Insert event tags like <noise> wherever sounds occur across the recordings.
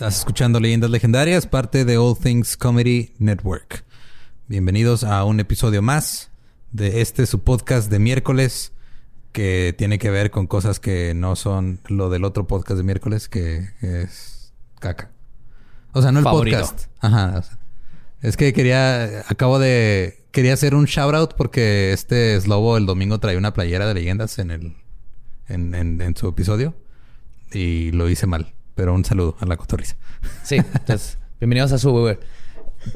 Estás escuchando Leyendas Legendarias, parte de All Things Comedy Network. Bienvenidos a un episodio más de este su podcast de miércoles que tiene que ver con cosas que no son lo del otro podcast de miércoles que es caca. O sea, no el podcast. Ajá. es que quería, acabo de, quería hacer un shout out porque este Slobo el domingo trae una playera de leyendas en el, en, en su episodio y lo hice mal. Pero un saludo a la cotorriza. Sí, entonces, <laughs> bienvenidos a su eh,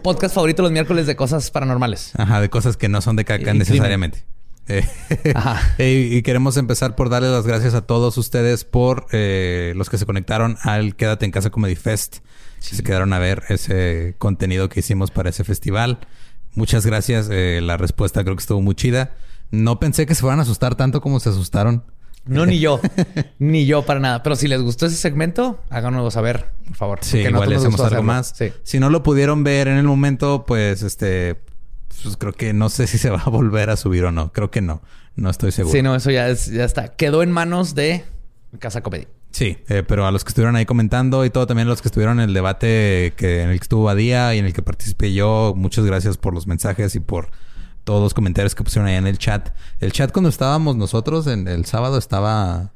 podcast favorito los miércoles de cosas paranormales. Ajá, de cosas que no son de caca necesariamente. Eh, <laughs> Ajá. y queremos empezar por darle las gracias a todos ustedes por eh, los que se conectaron al Quédate en Casa Comedy Fest. Si se quedaron a ver ese contenido que hicimos para ese festival. Muchas gracias. la respuesta creo que estuvo muy chida. No pensé que se fueran a asustar tanto como se asustaron. No, ni yo. <laughs> ni yo para nada. Pero si les gustó ese segmento, háganoslo saber, por favor. Sí, igual le hacemos algo más. Si no lo pudieron ver en el momento, pues este... Pues creo que no sé si se va a volver a subir o no. Creo que no. No estoy seguro. Sí, no, eso ya, ya está. Quedó en manos de Casa Comedia. Sí, eh, pero a los que estuvieron ahí comentando y todo, también a los que estuvieron en el debate que, en el que estuvo Badía y en el que participé yo, muchas gracias por los mensajes y por todos los comentarios que pusieron ahí en el chat. El chat cuando estábamos nosotros en el sábado estaba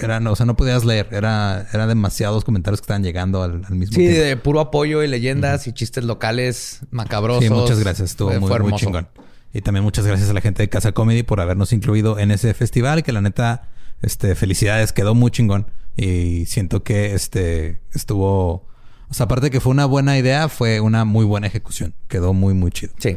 era, o sea, no podías leer. Era, era demasiados comentarios que estaban llegando al, mismo tiempo. Sí, de puro apoyo y leyendas y chistes locales macabrosos. Sí, muchas gracias. Estuvo muy, muy chingón. Y también muchas gracias a la gente de Casa Comedy por habernos incluido en ese festival. Que la neta, este, felicidades, quedó muy chingón. Y siento que este estuvo. O sea, aparte de que fue una buena idea, fue una muy buena ejecución. Quedó muy, muy chido. Sí.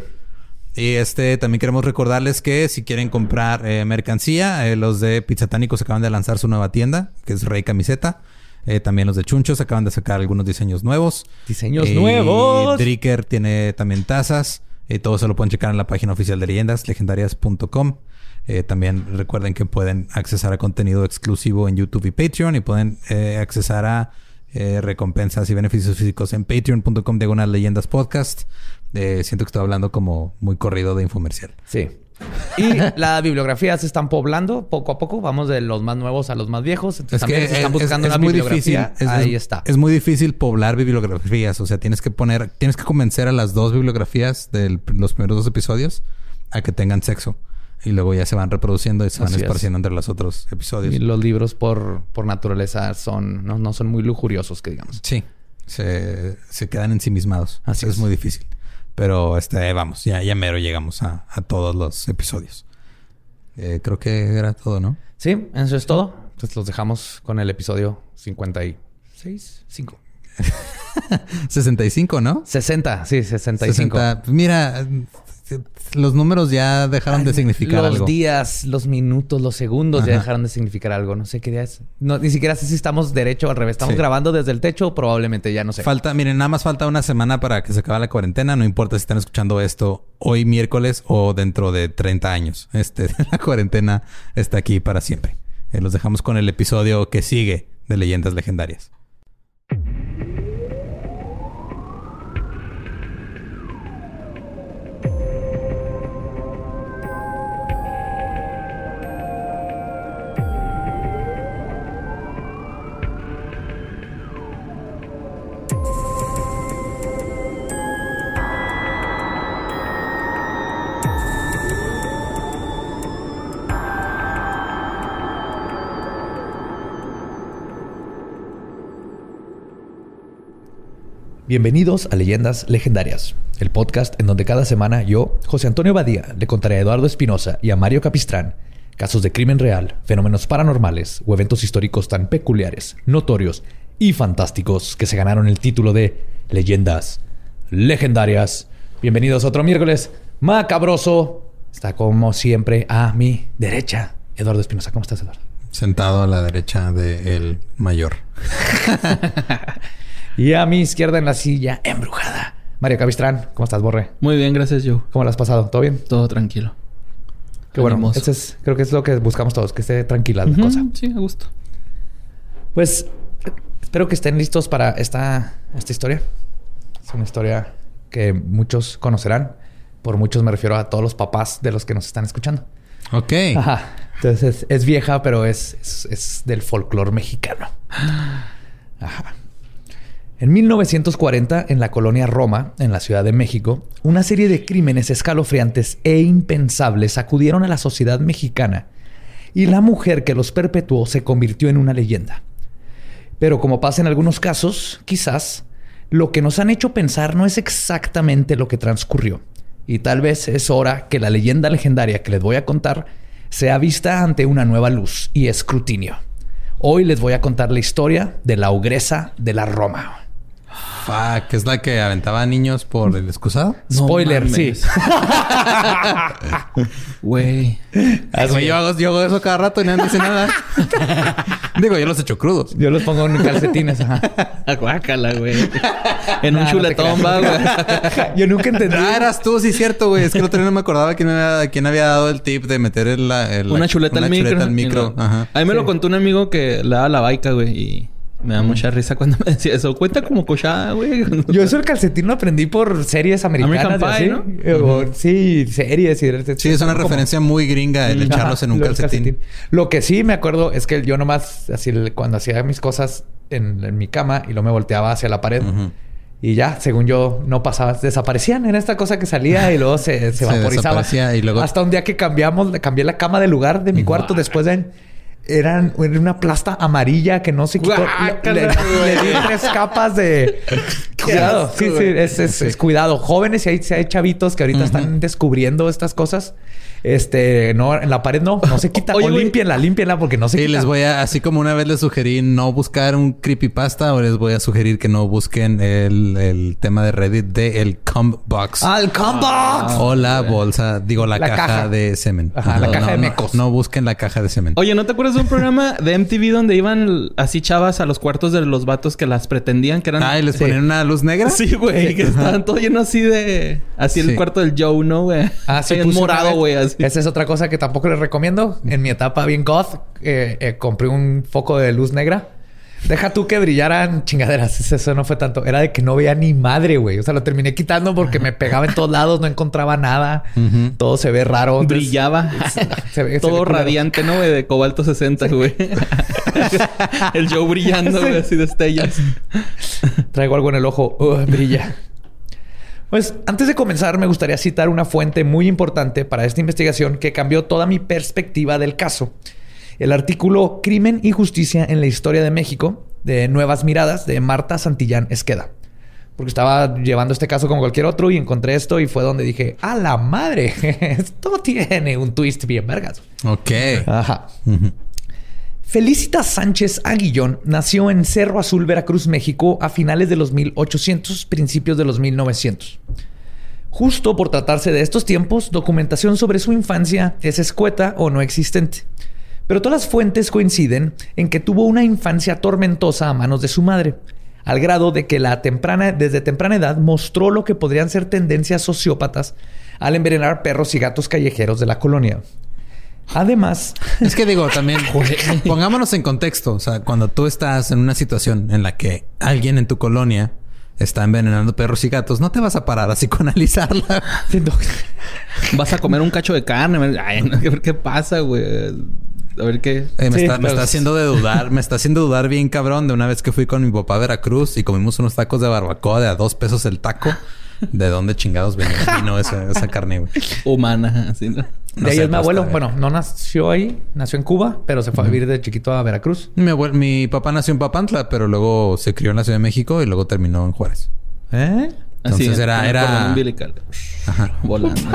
Y este también queremos recordarles que si quieren comprar eh, mercancía, eh, los de Pizzatánicos acaban de lanzar su nueva tienda, que es Rey Camiseta. Eh, también los de Chunchos acaban de sacar algunos diseños nuevos. ¡Diseños nuevos! Dricker tiene también tazas. Y todo se lo pueden checar en la página oficial de leyendas, legendarias.com. también recuerden que pueden accesar a contenido exclusivo en YouTube y Patreon y pueden accesar a recompensas y beneficios físicos en patreon.com diagonal leyendas podcast siento que estoy hablando como muy corrido de infomercial. Sí. Y la bibliografía se están poblando poco a poco. Vamos de los más nuevos a los más viejos. Entonces es que se están buscando es, muy difícil. Ahí está. Es muy difícil poblar bibliografías. O sea, tienes que poner, tienes que convencer a las dos bibliografías de los primeros dos episodios a que tengan sexo. Y luego ya se van reproduciendo y se van esparciendo entre los otros episodios. Y los libros por, por naturaleza son, no, no son muy lujuriosos, que digamos. Sí. Se, se quedan ensimismados. Así es. es muy difícil. Pero este, vamos, ya, ya mero llegamos a, todos los episodios. Eh, creo que era todo, ¿no? Sí, eso es todo. Entonces los dejamos con el episodio 56, 5. 65, ¿no? 60, sí, 65. 60. Mira, los números ya dejaron de significar algo. Los días, los minutos, los segundos ya dejaron de significar algo. No sé qué día es. No, ni siquiera sé si estamos derecho o al revés. Estamos grabando desde el techo, probablemente ya no sé. Falta, miren, nada más falta una semana para que se acabe la cuarentena. No importa si están escuchando esto hoy miércoles o dentro de 30 años. Este, <laughs> la cuarentena está aquí para siempre. Eh, los dejamos con el episodio que sigue de Leyendas Legendarias. Bienvenidos a Leyendas Legendarias, el podcast en donde cada semana yo, José Antonio Badía, le contaré a Eduardo Espinosa y a Mario Capistrán casos de crimen real, fenómenos paranormales o eventos históricos tan peculiares, notorios y fantásticos que se ganaron el título de Leyendas Legendarias. Bienvenidos a otro miércoles macabroso. Está como siempre a mi derecha, Eduardo Espinosa. ¿Cómo estás, Eduardo? Sentado a la derecha del mayor. <laughs> Y a mi izquierda en la silla, embrujada. Mario Capistrán, ¿cómo estás, Borre? Muy bien, gracias, yo. ¿Cómo lo has pasado? ¿Todo bien? Todo tranquilo. Qué bueno. Este es, creo que es lo que buscamos todos, que esté tranquila la cosa. Sí, a gusto. Pues espero que estén listos para esta, esta historia. Es una historia que muchos conocerán. Por muchos me refiero a todos los papás de los que nos están escuchando. Ok. Ajá. Entonces es, vieja, pero es, es, es del folclore mexicano. <gasps> Ajá. En 1940, en la colonia Roma, en la Ciudad de México, una serie de crímenes escalofriantes e impensables sacudieron a la sociedad mexicana y la mujer que los perpetuó se convirtió en una leyenda. Pero como pasa en algunos casos, quizás lo que nos han hecho pensar no es exactamente lo que transcurrió. Y tal vez es hora que la leyenda legendaria que les voy a contar sea vista ante una nueva luz y escrutinio. Hoy les voy a contar la historia de la ogresa de la Roma. Fuck, es la que aventaba niños por el excusado. Spoiler, sí. <laughs> Güey. yo, hago, yo hago eso cada rato y nadie dice nada. <laughs> Digo, yo los echo crudos. Yo los pongo en calcetines. Ajá. <laughs> Guácala, güey. En un chuletón, va, güey. yo nunca entendí. Ah, eras tú, sí, cierto, güey. Es que el otro día no me acordaba quién había, quién había dado el tip de meter el, una chuleta al micro. micro. Ajá. A mí me lo contó un amigo que le daba la baica, güey. Y me da mucha risa cuando me decía eso. Cuenta como cochada, güey. Yo eso el calcetín lo aprendí por series americanas. American Pie, ¿no? sí, series. Y, sí, es una referencia muy gringa el echarlos en un calcetín. Lo que sí me acuerdo es que yo nomás, así, cuando hacía mis cosas en, mi cama y luego me volteaba hacia la pared. Y ya, según yo, no pasaba. Desaparecían. en esta cosa que salía y luego se, se <laughs> vaporizaba. y luego... Hasta un día que cambiamos, cambié la cama de lugar de mi cuarto después de eran una plasta amarilla que no se quitó. Le, di tres capas de <laughs> cuidado. Sí, sí, es, cuidado. Jóvenes y hay, hay chavitos que ahorita están descubriendo estas cosas. Este, no, en la pared no, no se <laughs> quita. o limpienla, limpienla porque no se quita. Y les voy a, así como una vez les sugerí no buscar un creepypasta, o les voy a sugerir que no busquen el, el tema de Reddit de el cum box. Ah, el cum box. o la bolsa, digo, la, caja, de semen. Ajá, la caja de mecos. No, busquen la caja de semen. Oye, ¿no te acuerdas de un programa de MTV donde iban así chavas a los cuartos de los vatos que las pretendían que eran. Ah, y les ponían una luz negra. Sí, güey, que estaban todo lleno así de. Así el cuarto del Joe, ¿no, güey? Ah, sí, morado, güey. Esa es otra cosa que tampoco les recomiendo. En mi etapa bien goth, eh, eh, compré un foco de luz negra. Deja tú que brillaran chingaderas. <laughs> Eso no fue tanto. Era de que no veía ni madre, güey. O sea, lo terminé quitando porque me pegaba en todos lados, no encontraba nada. Todo se ve raro. Brillaba. <laughs> Se ve, Todo radiante, ¿no? De cobalto 60, güey. <laughs> El Joe brillando, güey, así de estrellas. Traigo algo en el ojo. brilla. Pues antes de comenzar, me gustaría citar una fuente muy importante para esta investigación que cambió toda mi perspectiva del caso. El artículo Crimen y Justicia en la Historia de México, de Nuevas Miradas, de Marta Santillán Esqueda. Porque estaba llevando este caso como cualquier otro y encontré esto y fue donde dije, ¡a la madre! <laughs> esto tiene un twist bien vergas. Ok. Ajá. Felicita Sánchez Aguillón nació en Cerro Azul, Veracruz, México, a finales de los 1800, principios de los 1900. Justo por tratarse de estos tiempos, documentación sobre su infancia es escueta o no existente. Pero todas las fuentes coinciden en que tuvo una infancia tormentosa a manos de su madre, al grado de que la temprana, desde temprana edad mostró lo que podrían ser tendencias sociópatas al envenenar perros y gatos callejeros de la colonia. Además, <laughs> es que digo también, <laughs> pongámonos en contexto. O sea, cuando tú estás en una situación en la que alguien en tu colonia está envenenando perros y gatos, no te vas a parar así con <laughs> analizarla. vas a comer un cacho de carne. Ay, a ver qué pasa, güey. A ver qué. Eh, me, está, me, está, haciendo de dudar, me está haciendo dudar bien cabrón de una vez que fui con mi papá a Veracruz y comimos unos tacos de barbacoa de a dos pesos el taco. ¿De dónde chingados venía? <laughs> vino esa, esa carne, güey? Humana, así, ¿no? de ahí es mi abuelo. Bueno, no nació ahí, nació en Cuba, pero se fue a vivir de chiquito a Veracruz. Mi, abuelo, mi papá nació en Papantla, pero luego se crió en la Ciudad de México y luego terminó en Juárez. ¿Eh? Entonces era... era... umbilical. Ajá. Volando. <laughs>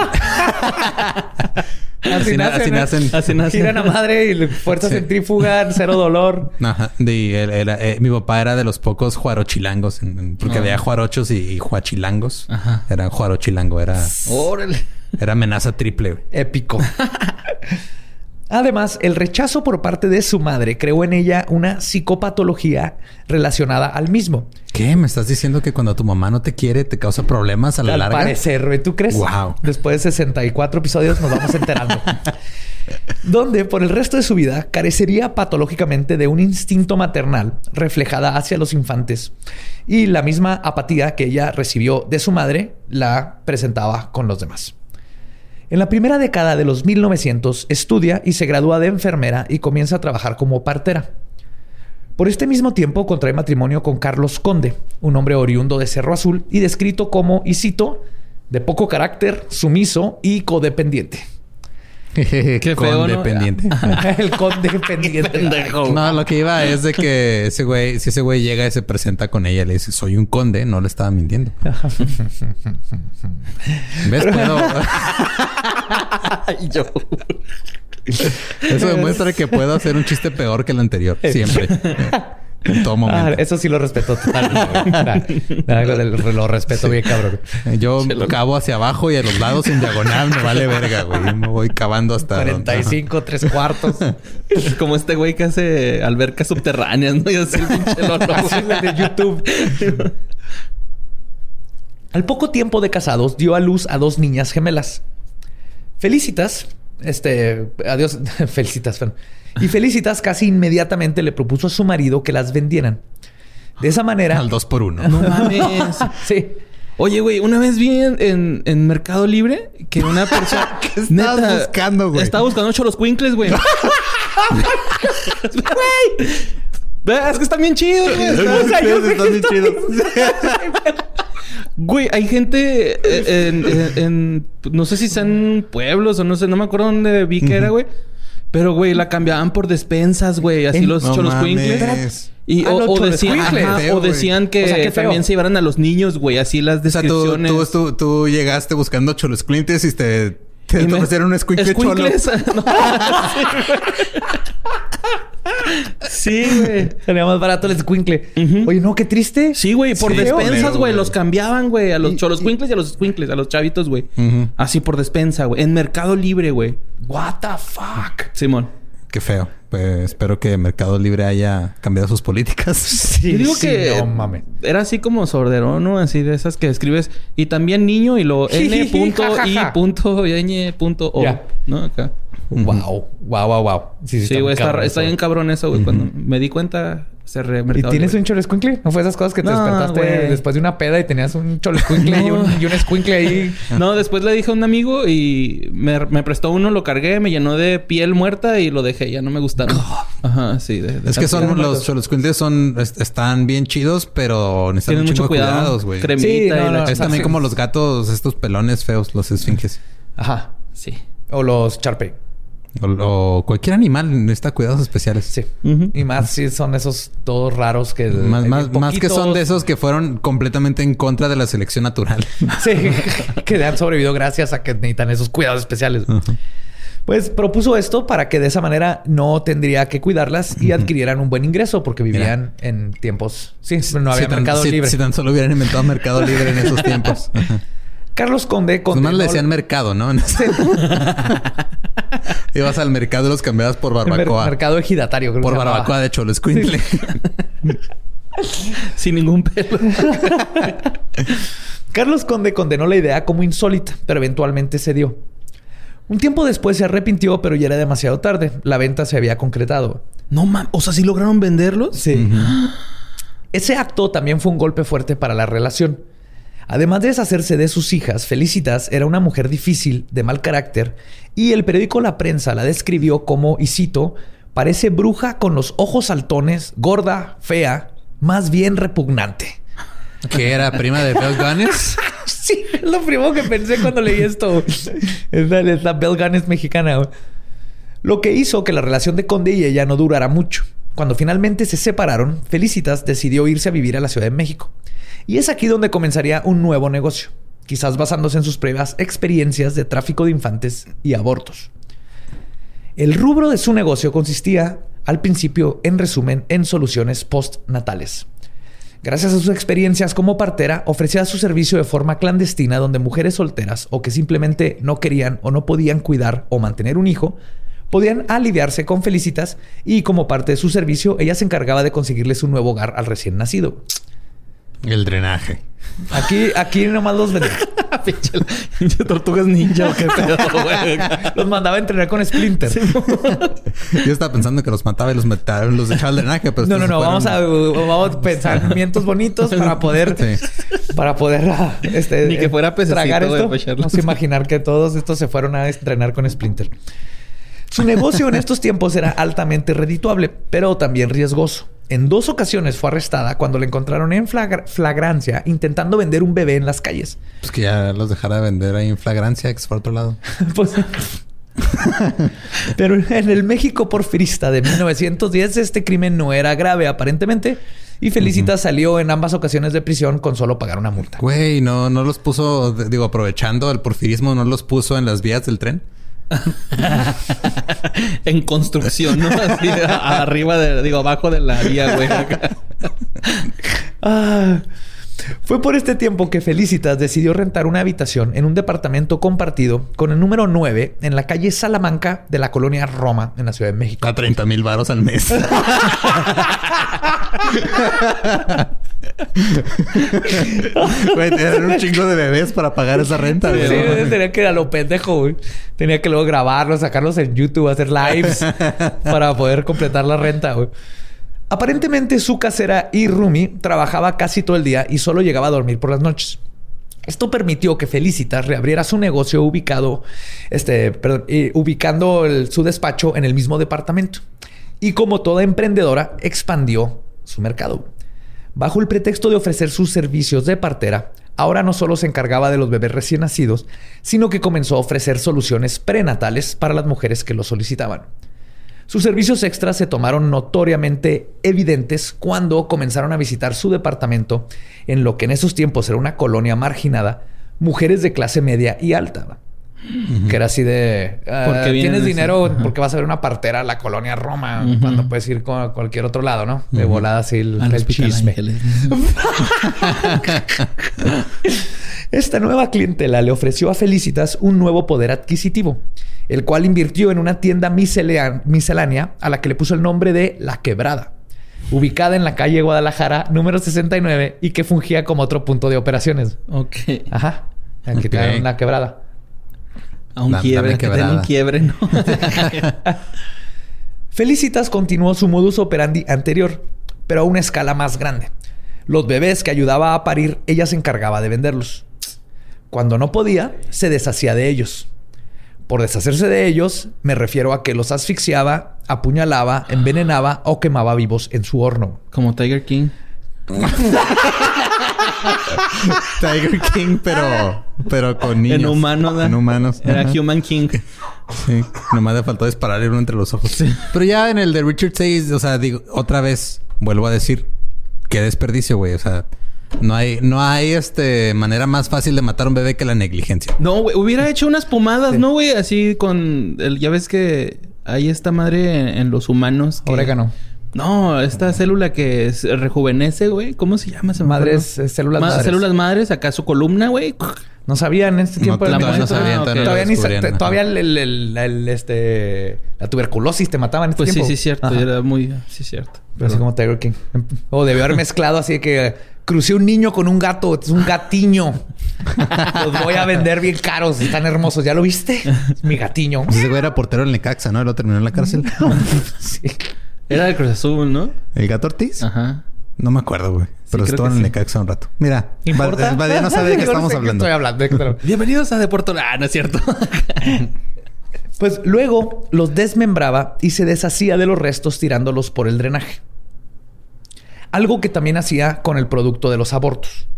así, nacen, así, nacen. Así nacen. a madre y fuerza centrífuga, cero dolor. Ajá. Eh, mi papá era de los pocos juarochilangos. porque había juarochos y, y juachilangos. Ajá. Era juarochilango. Era... Órale. Era amenaza triple. Épico. <laughs> Además, el rechazo por parte de su madre creó en ella una psicopatología relacionada al mismo. ¿Qué? ¿Me estás diciendo que cuando tu mamá no te quiere te causa problemas a la larga? Al parecer, ¿tú crees? Wow. Después de 64 episodios nos vamos enterando. <laughs> donde por el resto de su vida carecería patológicamente de un instinto maternal reflejada hacia los infantes y la misma apatía que ella recibió de su madre la presentaba con los demás. En la primera década de los 1900 estudia y se gradúa de enfermera y comienza a trabajar como partera. Por este mismo tiempo contrae matrimonio con Carlos Conde, un hombre oriundo de Cerro Azul y descrito como, y cito, de poco carácter, sumiso y codependiente. <laughs> Qué feo, Condependiente. <laughs> el condependiente. no, lo que iba es de que ese güey, si ese güey llega y se presenta con ella y le dice, soy un conde, no le estaba mintiendo. <laughs> ¿Ves? Puedo. yo. Eso demuestra que puedo hacer un chiste peor que el anterior. Siempre. En todo momento. Ah, eso sí lo respeto totalmente. lo respeto bien, cabrón. Yo cavo hacia abajo y a los lados en diagonal me vale verga, güey. Me voy cavando hasta... 45, tres cuartos. <laughs> Como este güey que hace albercas subterráneas, ¿no? Y así el <laughs> de YouTube. Al poco tiempo de casados, dio a luz a dos niñas gemelas. Felicitas, este, adiós, <laughs> felicitas, y Felicitas casi inmediatamente le propuso a su marido que las vendieran. De esa manera. Al dos por uno. No mames. <laughs> sí. Oye, güey, una vez vi en, en, Mercado Libre que una persona. <laughs> ¿Qué estabas buscando, güey? Estaba buscando ocho los cuincles, güey. Güey. Es que están bien chidos, güey. Están bien chidos. Güey, hay gente eh, en, No sé si sean pueblos o no sé, no me acuerdo dónde vi que era, güey. Pero, güey, la cambiaban por despensas, güey. Así los cholos Y, ah, o, decían, o, decían, que, también se llevaran a los niños, güey. Así las descripciones. O sea, tú, tú, llegaste buscando cholos y te... Te ofrecieron un escuincle cholo. <laughs> <laughs> sí, güey. Sería más barato el escuincle. Oye, no, qué triste. Sí, güey. Por despensas, güey. Los cambiaban, güey. A los cholos y a los escuincles. A los chavitos, güey. Así por despensa, güey. En Mercado Libre, güey. What the fuck? Simón. Qué feo. Pues espero que Mercado Libre haya cambiado sus políticas. <laughs> Sí, Yo digo que no, mames. era así como sordero, ¿no? Así de esas que escribes y también niño y lo <laughs> n <laughs> punto i punto y punto o, ¿no? Acá. Wow, wow, wow, wow. Sí, güey, está, está, bien cabrón eso, güey. Cuando me di cuenta, ¿Y tienes un cholo escuincle? ¿No fue esas cosas que te despertaste después de una peda y tenías un cholo escuincle <laughs> y, un, y un ahí? <laughs> No, después le dije a un amigo y me, prestó uno, lo cargué, me llenó de piel muerta y lo dejé. Ya no me gustaron. <laughs> Ajá, sí. es que son los cholos son... están bien chidos, pero necesitan mucho cuidado. güey. Sí, es también como los gatos, estos pelones feos, los esfinges. Ajá, sí. O los charpe. O, cualquier animal necesita cuidados especiales. Sí. Y más si son esos todos raros que... Más, más, que son de esos que fueron completamente en contra de la selección natural. <laughs> sí. que han sobrevivido gracias a que necesitan esos cuidados especiales. Pues propuso esto para que de esa manera no tendría que cuidarlas y adquirieran un buen ingreso porque vivían en tiempos... Sí, no había mercado libre. Si tan solo hubieran inventado mercado libre en esos tiempos. <laughs> Carlos Conde... Condenó... Pues más le decían mercado, ¿no? <laughs> Ibas <laughs> al mercado y los cambiabas por barbacoa. El mercado ejidatario. Creo por barbacoa, de hecho, lo escuincle. <laughs> Sin ningún pelo. Carlos Conde condenó la idea como insólita, pero eventualmente cedió. Un tiempo después se arrepintió, pero ya era demasiado tarde. La venta se había concretado. No mames, o sea, ¿sí lograron venderlos? Sí. <gasps> Ese acto también fue un golpe fuerte para la relación. Además de deshacerse de sus hijas, Felicitas era una mujer difícil, de mal carácter, y el periódico La Prensa la describió como, y cito, parece bruja con los ojos saltones, gorda, fea, más bien repugnante. ¿Que era prima de Bell Gunness? <laughs> sí, es lo primero que pensé cuando leí esto. es la, es la Bell Gunness mexicana. Lo que hizo que la relación de Conde y ella no durara mucho. Cuando finalmente se separaron, Felicitas decidió irse a vivir a la Ciudad de México. Y es aquí donde comenzaría un nuevo negocio, quizás basándose en sus previas experiencias de tráfico de infantes y abortos. El rubro de su negocio consistía, al principio, en resumen, en soluciones postnatales. Gracias a sus experiencias como partera, ofrecía su servicio de forma clandestina donde mujeres solteras o que simplemente no querían o no podían cuidar o mantener un hijo, podían aliviarse con felicitas y como parte de su servicio ella se encargaba de conseguirles un nuevo hogar al recién nacido. El drenaje. Aquí, aquí nomás los <laughs> Pinche tortugas ninja qué pedo, <laughs> güey. Los mandaba a entrenar con Splinter. <laughs> Yo estaba pensando que los mataba y los mataba, los echaba al drenaje, pero No, no, no. Vamos a, vamos a pensamientos bonitos para poder... Para poder... Ah, este, Ni que fuera tragar esto. Vamos a imaginar que todos estos se fueron a entrenar con Splinter. Su negocio en estos tiempos era altamente redituable, pero también riesgoso. En dos ocasiones fue arrestada cuando la encontraron en flagrancia intentando vender un bebé en las calles. Pues que ya los dejara vender ahí en flagrancia, que es por otro lado. <laughs> pues, pero en el México porfirista de 1910 este crimen no era grave aparentemente y Felicita salió en ambas ocasiones de prisión con solo pagar una multa. Güey, no, no los puso, digo, aprovechando el porfirismo, no los puso en las vías del tren. <laughs> en construcción, ¿no? Así, arriba de, digo, abajo de la vía, güey. <laughs> ah. Fue por este tiempo que Felicitas decidió rentar una habitación en un departamento compartido con el número 9 en la calle Salamanca de la colonia Roma en la Ciudad de México. A 30 mil varos al mes. <laughs> Güey, un chingo de bebés para pagar esa renta, güey. Sí, tenía que ir a lo pendejo, güey. Tenía que luego grabarlos, sacarlos en YouTube, hacer lives <laughs> para poder completar la renta, güey. Aparentemente su casera y Rumi trabajaba casi todo el día y solo llegaba a dormir por las noches. Esto permitió que Felicitas reabriera su negocio ubicado, este, eh, ubicando su despacho en el mismo departamento. Y como toda emprendedora, expandió su mercado. Bajo el pretexto de ofrecer sus servicios de partera, ahora no solo se encargaba de los bebés recién nacidos, sino que comenzó a ofrecer soluciones prenatales para las mujeres que lo solicitaban. Sus servicios extras se tomaron notoriamente evidentes cuando comenzaron a visitar su departamento en lo que en esos tiempos era una colonia marginada, mujeres de clase media y alta. Que era así de... Ah, tienes dinero porque vas a ver una partera a la colonia Roma cuando puedes ir a cualquier otro lado, ¿no? De volada así el, el chisme. <laughs> <laughs> Esta nueva clientela le ofreció a Felicitas un nuevo poder adquisitivo el cual invirtió en una tienda miscelánea a la que le puso el nombre de La Quebrada, ubicada en la calle Guadalajara número 69 y que fungía como otro punto de operaciones. Ok. Ajá. Aquí okay. La Quebrada. A un quiebre, que un quiebre, ¿no? <laughs> Felicitas continuó su modus operandi anterior, pero a una escala más grande. Los bebés que ayudaba a parir, ella se encargaba de venderlos. Cuando no podía, se deshacía de ellos. Por deshacerse de ellos, me refiero a que los asfixiaba, apuñalaba, envenenaba o quemaba vivos en su horno. Como Tiger King. <laughs> Tiger King, pero, pero con niños. En humanos. En humanos. Era Human King. Sí. Nomás le faltó dispararle uno entre los ojos. Pero ya en el de Richard Says, o sea, digo, otra vez, vuelvo a decir, qué desperdicio, güey. O sea, no hay, no hay este manera más fácil de matar a un bebé que la negligencia. No, güey, hubiera hecho unas pomadas, ¿no, güey? Así con el, ya ves que hay esta madre en, los humanos. Que... Orégano. No, esta célula que rejuvenece, güey. ¿Cómo se llama esa Madres, eh, células madres. Células madres, acá su columna, güey. No sabían en este tiempo. No, no sabían. Todavía, ni todavía el, este, la tuberculosis te mataban en este pues tiempo. sí, sí, cierto. Era muy... Sí, cierto. Pero así como Tiger King. <laughs> O debió haber mezclado así que crucé un niño con un gato. Es un gatiño. Los voy a vender bien caros. Están hermosos. ¿Ya lo viste? mi gatiño. Ese güey era portero en Necaxa, ¿no? Lo terminó en la cárcel. sí. Era de Cruz Azul, ¿no? ¿El gato Ortiz? Ajá. No me acuerdo, güey. Pero estuvo en el Necaxa un rato. Mira, ¿Importa? Badía no sabe de <laughs> qué estamos hablando. Estoy hablando. <laughs> Bienvenidos a Deporto. Ah, no es cierto. pues luego los desmembraba y se deshacía de los restos tirándolos por el drenaje. Algo que también hacía con el producto de los abortos.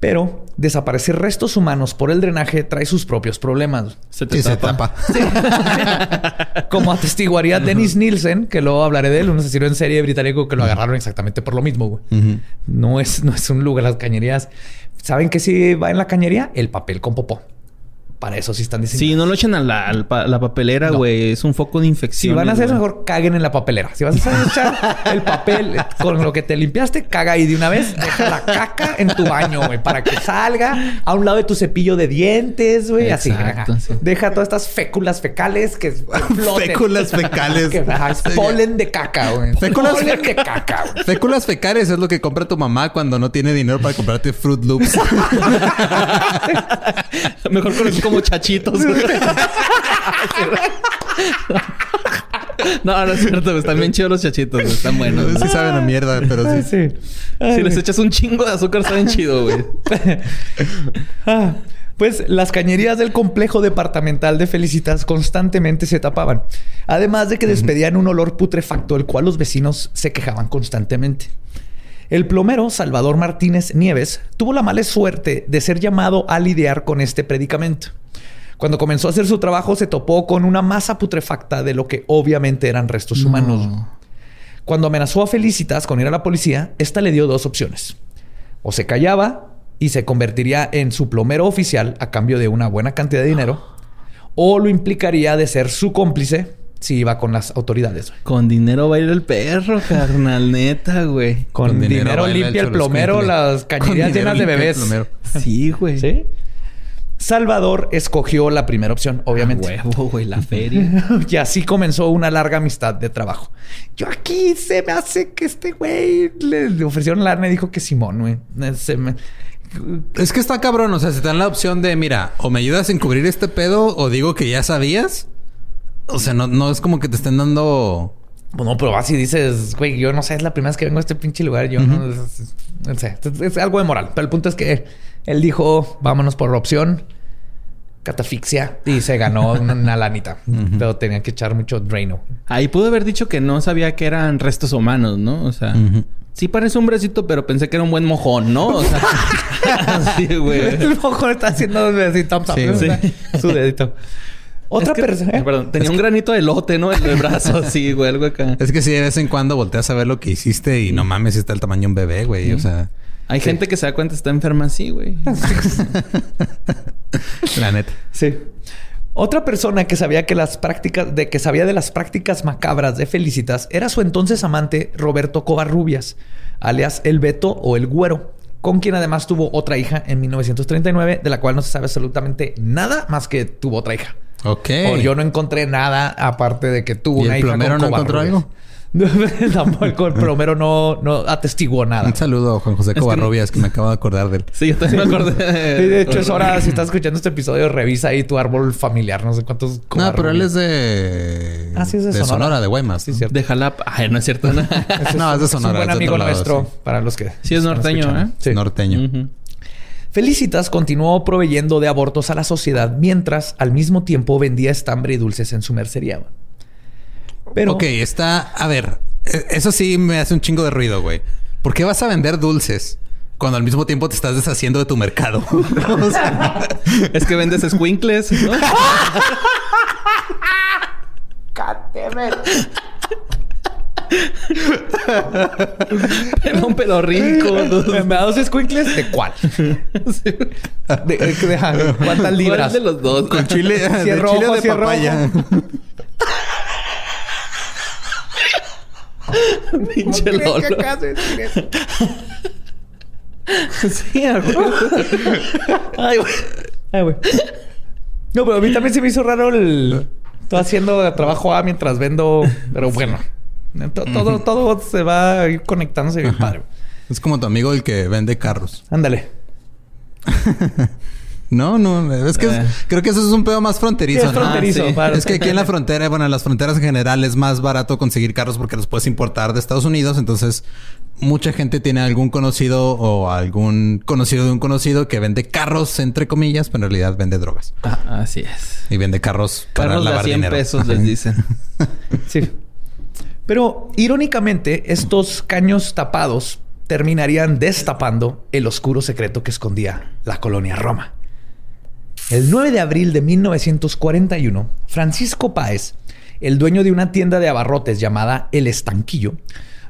Pero desaparecer restos humanos por el drenaje trae sus propios problemas. Se te tapa. <laughs> Como atestiguaría Dennis Nielsen, que luego hablaré de él, un asesino en serie británico que lo agarraron exactamente por lo mismo, güey. no, es, no es un lugar, las cañerías. ¿Saben qué sí va en la cañería? El papel con popó. Para eso sí están diciendo. Sí, no lo echen a la, papelera, güey. Es un foco de infección. Si van a hacer eso, mejor caguen en la papelera. Si vas a echar <laughs> el papel con lo que te limpiaste, caga ahí de una vez. Deja la caca en tu baño, güey. Para que salga a un lado de tu cepillo de dientes, güey. Así. Deja todas estas féculas fecales que <laughs> floten. Féculas <laughs> fecales. que, polen de caca, güey. Féculas de caca, güey. Féculas fecales es lo que compra tu mamá cuando no tiene dinero para comprarte Fruit Loops. mejor con como chachitos. no, no es cierto. Están bien chidos los chachitos. Están buenos. Sí saben a mierda, pero sí. sí. si les echas un chingo de azúcar, saben chido, güey. <laughs> Ah, Pues las cañerías del complejo departamental de Felicitas constantemente se tapaban. Además de que despedían un olor putrefacto, el cual los vecinos se quejaban constantemente. El plomero Salvador Martínez Nieves tuvo la mala suerte de ser llamado a lidiar con este predicamento. Cuando comenzó a hacer su trabajo se topó con una masa putrefacta de lo que obviamente eran restos humanos. Cuando amenazó a Felicitas con ir a la policía, esta le dio dos opciones. O se callaba y se convertiría en su plomero oficial a cambio de una buena cantidad de dinero, o lo implicaría de ser su cómplice si iba con las autoridades. Con dinero baila el perro, carnal, neta, güey. Con, dinero, limpia el plomero las cañerías llenas de bebés. Sí, güey. ¿Sí? Salvador escogió la primera opción, obviamente. huevo, güey, la feria. <laughs> y así comenzó una larga amistad de trabajo. Yo aquí se me hace que este güey le, ofrecieron la y dijo que Simón, güey. Es que está cabrón, o sea, se te dan la opción de, mira, o me ayudas a encubrir este pedo o digo que ya sabías. O sea, no, no es como que te estén dando... Pues no, pero vas y dices, güey, yo no sé, es la primera vez que vengo a este pinche lugar. Yo no, sé, es, algo de moral. Pero el punto es que él dijo, vámonos por opción catafixia y se ganó <laughs> una lanita. Pero tenía que echar mucho Draino. Ahí pudo haber dicho que no sabía que eran restos humanos, ¿no? O sea, sí parece un bracito, pero pensé que era un buen mojón, ¿no? O sea, <laughs> <laughs> sí, güey. El mojón está haciendo así, su dedito. Otra persona. ¿eh? Perdón, tenía un granito de lote, ¿no? En el brazo, <laughs> así, güey, algo acá. Es que sí, de vez en cuando volteas a ver lo que hiciste y no mames, está el tamaño de un bebé, güey. O sea. Hay gente que se da cuenta está enferma así, güey. <laughs> <laughs> La neta. Sí. Otra persona que sabía que las prácticas, de que sabía de las prácticas macabras de Felicitas era su entonces amante Roberto Covarrubias, alias el Beto o el Güero, con quien además tuvo otra hija en 1939, de la cual no se sabe absolutamente nada más que tuvo otra hija. Ok. O yo no encontré nada aparte de que tuvo una hija. ¿El plomero no encontró algo? <laughs> Tampoco el plomero no, no atestiguó nada. Un saludo a Juan José Covarrubias, que, me acabo de acordar de él. Sí, yo también me acordé. <laughs> de hecho, es hora, si estás escuchando este episodio, revisa ahí tu árbol familiar. No sé cuántos. No, pero él es de. Ah, sí, es de, de Sonora. de Guaymas. Sí, cierto. De Jalapa. Ay, no es cierto. no, <laughs> es de Sonora. Es un buen amigo nuestro para los que. Sí, es norteño, ¿eh? Sí. Norteño. Felicitas continuó proveyendo de abortos a la sociedad mientras al mismo tiempo vendía estambre y dulces en su mercería. Pero... Ok, está... A ver, e, eso sí me hace un chingo de ruido, güey. ¿Por qué vas a vender dulces? Cuando al mismo tiempo te estás deshaciendo de tu mercado. <laughs> es que vendes squinkles, ¿no? <laughs> Pero un pedo rico. <laughs> ¿Me da dos squinkles? ¿De cuál? ¿De, de, cuántas libras? de los dos? Con chile, <laughs> de chile de papaya. <laughs> Pinche Lolo. sí, Ay, güey. Ay, güey. No, pero a mí también se me hizo raro el... Estoy haciendo trabajo A mientras vendo... Pero bueno. Todo, todo, se va a ir conectándose bien padre. Es como tu amigo el que vende carros. Ándale. <laughs> No, no, es que eh. creo que eso es un pedo más fronterizo. es fronterizo. Es que aquí en la frontera, bueno, en las fronteras en general es más barato conseguir carros porque los puedes importar de Estados Unidos. Entonces, mucha gente tiene algún conocido o algún conocido de un conocido que vende carros, entre comillas, pero en realidad vende drogas. Ah, así es. Y vende carros para carros lavar de 100 pesos les dicen. <laughs> sí. Pero irónicamente, estos caños tapados terminarían destapando el oscuro secreto que escondía la colonia Roma. El 9 de abril de 1941, Francisco Páez, el dueño de una tienda de abarrotes llamada El Estanquillo,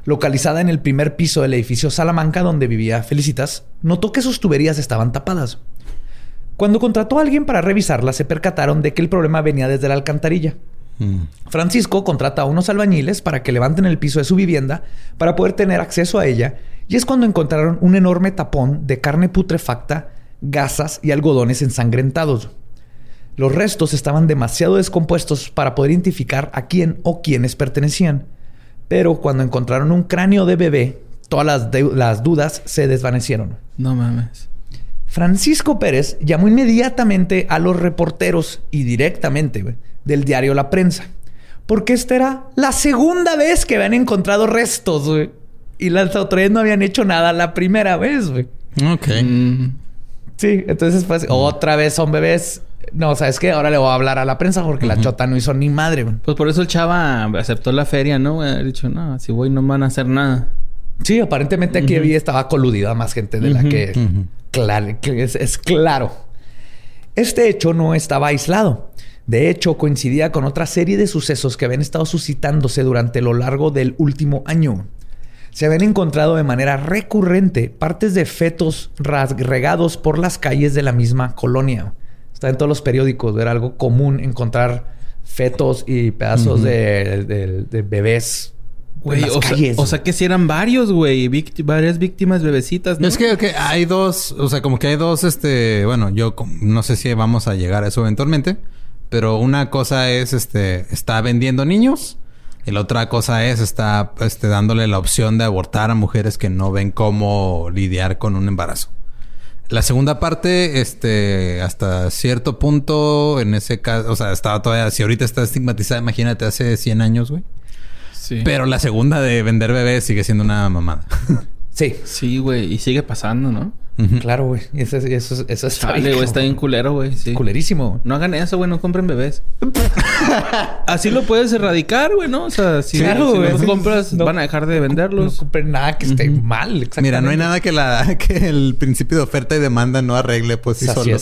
localizada en el primer piso del edificio Salamanca donde vivía Felicitas, notó que sus tuberías estaban tapadas. Cuando contrató a alguien para revisarlas, se percataron de que el problema venía desde la alcantarilla. Mm. Francisco contrata a unos albañiles para que levanten el piso de su vivienda para poder tener acceso a ella y es cuando encontraron un enorme tapón de carne putrefacta gasas y algodones ensangrentados. Los restos estaban demasiado descompuestos para poder identificar a quién o quiénes pertenecían. Pero cuando encontraron un cráneo de bebé, todas las, dudas se desvanecieron. No mames. Francisco Pérez llamó inmediatamente a los reporteros y directamente del diario La Prensa. Porque esta era la segunda vez que habían encontrado restos, Y las autoridades no habían hecho nada la primera vez, güey. Ok. Mm. Sí, entonces pues otra vez son bebés. No, ¿sabes qué? Ahora le voy a hablar a la prensa porque la chota no hizo ni madre. Pues por eso el chava aceptó la feria, ¿no? Ha dicho, no, si voy no van a hacer nada. Sí, aparentemente aquí había estaba coludida más gente de la que, claro, que es claro. Este hecho no estaba aislado. De hecho, coincidía con otra serie de sucesos que habían estado suscitándose durante lo largo del último año. Se habían encontrado de manera recurrente partes de fetos regados por las calles de la misma colonia. Está en todos los periódicos, era algo común encontrar fetos y pedazos de, bebés en las calles. o sea que si eran varios, güey. varias víctimas bebecitas, ¿no? Es que, hay dos... O sea, como que hay dos, este... Bueno, yo no sé si vamos a llegar a eso eventualmente. Pero una cosa es, este, está vendiendo niños. Y la otra cosa es, está este, dándole la opción de abortar a mujeres que no ven cómo lidiar con un embarazo. La segunda parte, este, hasta cierto punto, en ese caso, o sea, estaba todavía, si ahorita está estigmatizada, imagínate hace 100 años, güey. Sí. Pero la segunda de vender bebés sigue siendo una mamada. <laughs> Sí. Sí, güey. Y sigue pasando, ¿no? Claro, güey. Eso, eso, eso está bien. está bien culero, güey. Sí. Culerísimo. No hagan eso, güey. No compren bebés. <laughs> Así lo puedes erradicar, güey, ¿no? O sea, si, claro, los compras, van a dejar de venderlos. No, compren nada que esté mal. Mira, no hay nada que, la, <laughs> que el principio de oferta y demanda no arregle, pues sí, solo.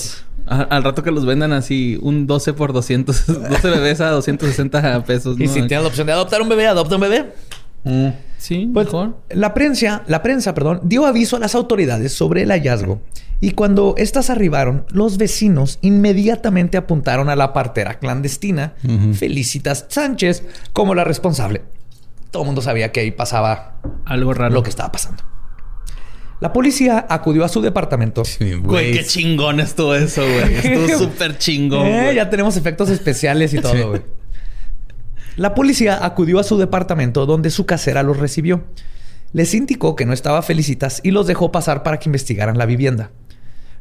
Al rato que los vendan así, un 12 por 200, 12 <laughs> bebés a 260 pesos. ¿no? Y si tienes la opción de adoptar un bebé, adopta un bebé. Mm. Sí, pues, La prensa, la prensa, perdón, dio aviso a las autoridades sobre el hallazgo. Y cuando éstas arribaron, los vecinos inmediatamente apuntaron a la partera clandestina, Felicitas Sánchez, como la responsable. Todo el mundo sabía que ahí pasaba algo raro. Lo que estaba pasando. La policía acudió a su departamento. güey, qué chingón estuvo eso, güey. Estuvo <laughs> súper chingón. Eh, ya tenemos efectos especiales y todo, güey. La policía acudió a su departamento donde su casera los recibió. Les indicó que no estaba Felicitas y los dejó pasar para que investigaran la vivienda.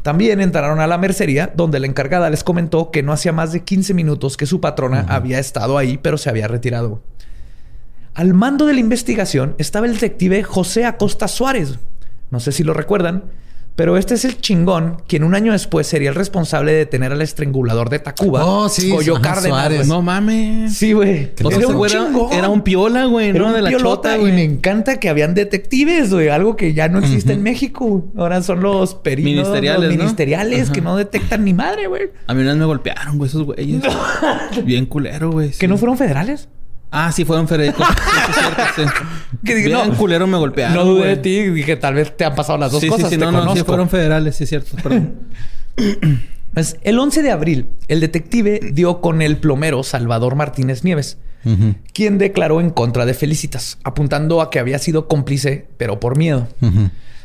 También entraron a la mercería, donde la encargada les comentó que no hacía más de 15 minutos que su patrona había estado ahí, pero se había retirado. Al mando de la investigación estaba el detective José Acosta Suárez. No sé si lo recuerdan, pero este es el chingón quien un año después sería el responsable de detener al estrangulador de Tacuba. Oh, sí. Cárdenas. No mames. Sí, güey. Era, un era, un piola, güey. Era de la chota, güey. Y me encanta que habían detectives, güey. Algo que ya no existe en México. Ahora son los peritos ministeriales, ministeriales que no detectan ni madre, güey. A mí una vez me golpearon, güey, esos güeyes. <laughs> Bien culero, güey. ¿Que no fueron federales? Ah, sí, fueron Federico. <laughs> sí, <laughs> Que dije, no, culero me golpearon. No dudé de ti. Dije, tal vez te han pasado las dos cosas. Sí, sí, no, no, sí fueron federales, sí, es cierto. Perdón. <clears throat> Pues, el 11 de abril, el detective dio con el plomero Salvador Martínez Nieves, quien declaró en contra de Felicitas, apuntando a que había sido cómplice, pero por miedo.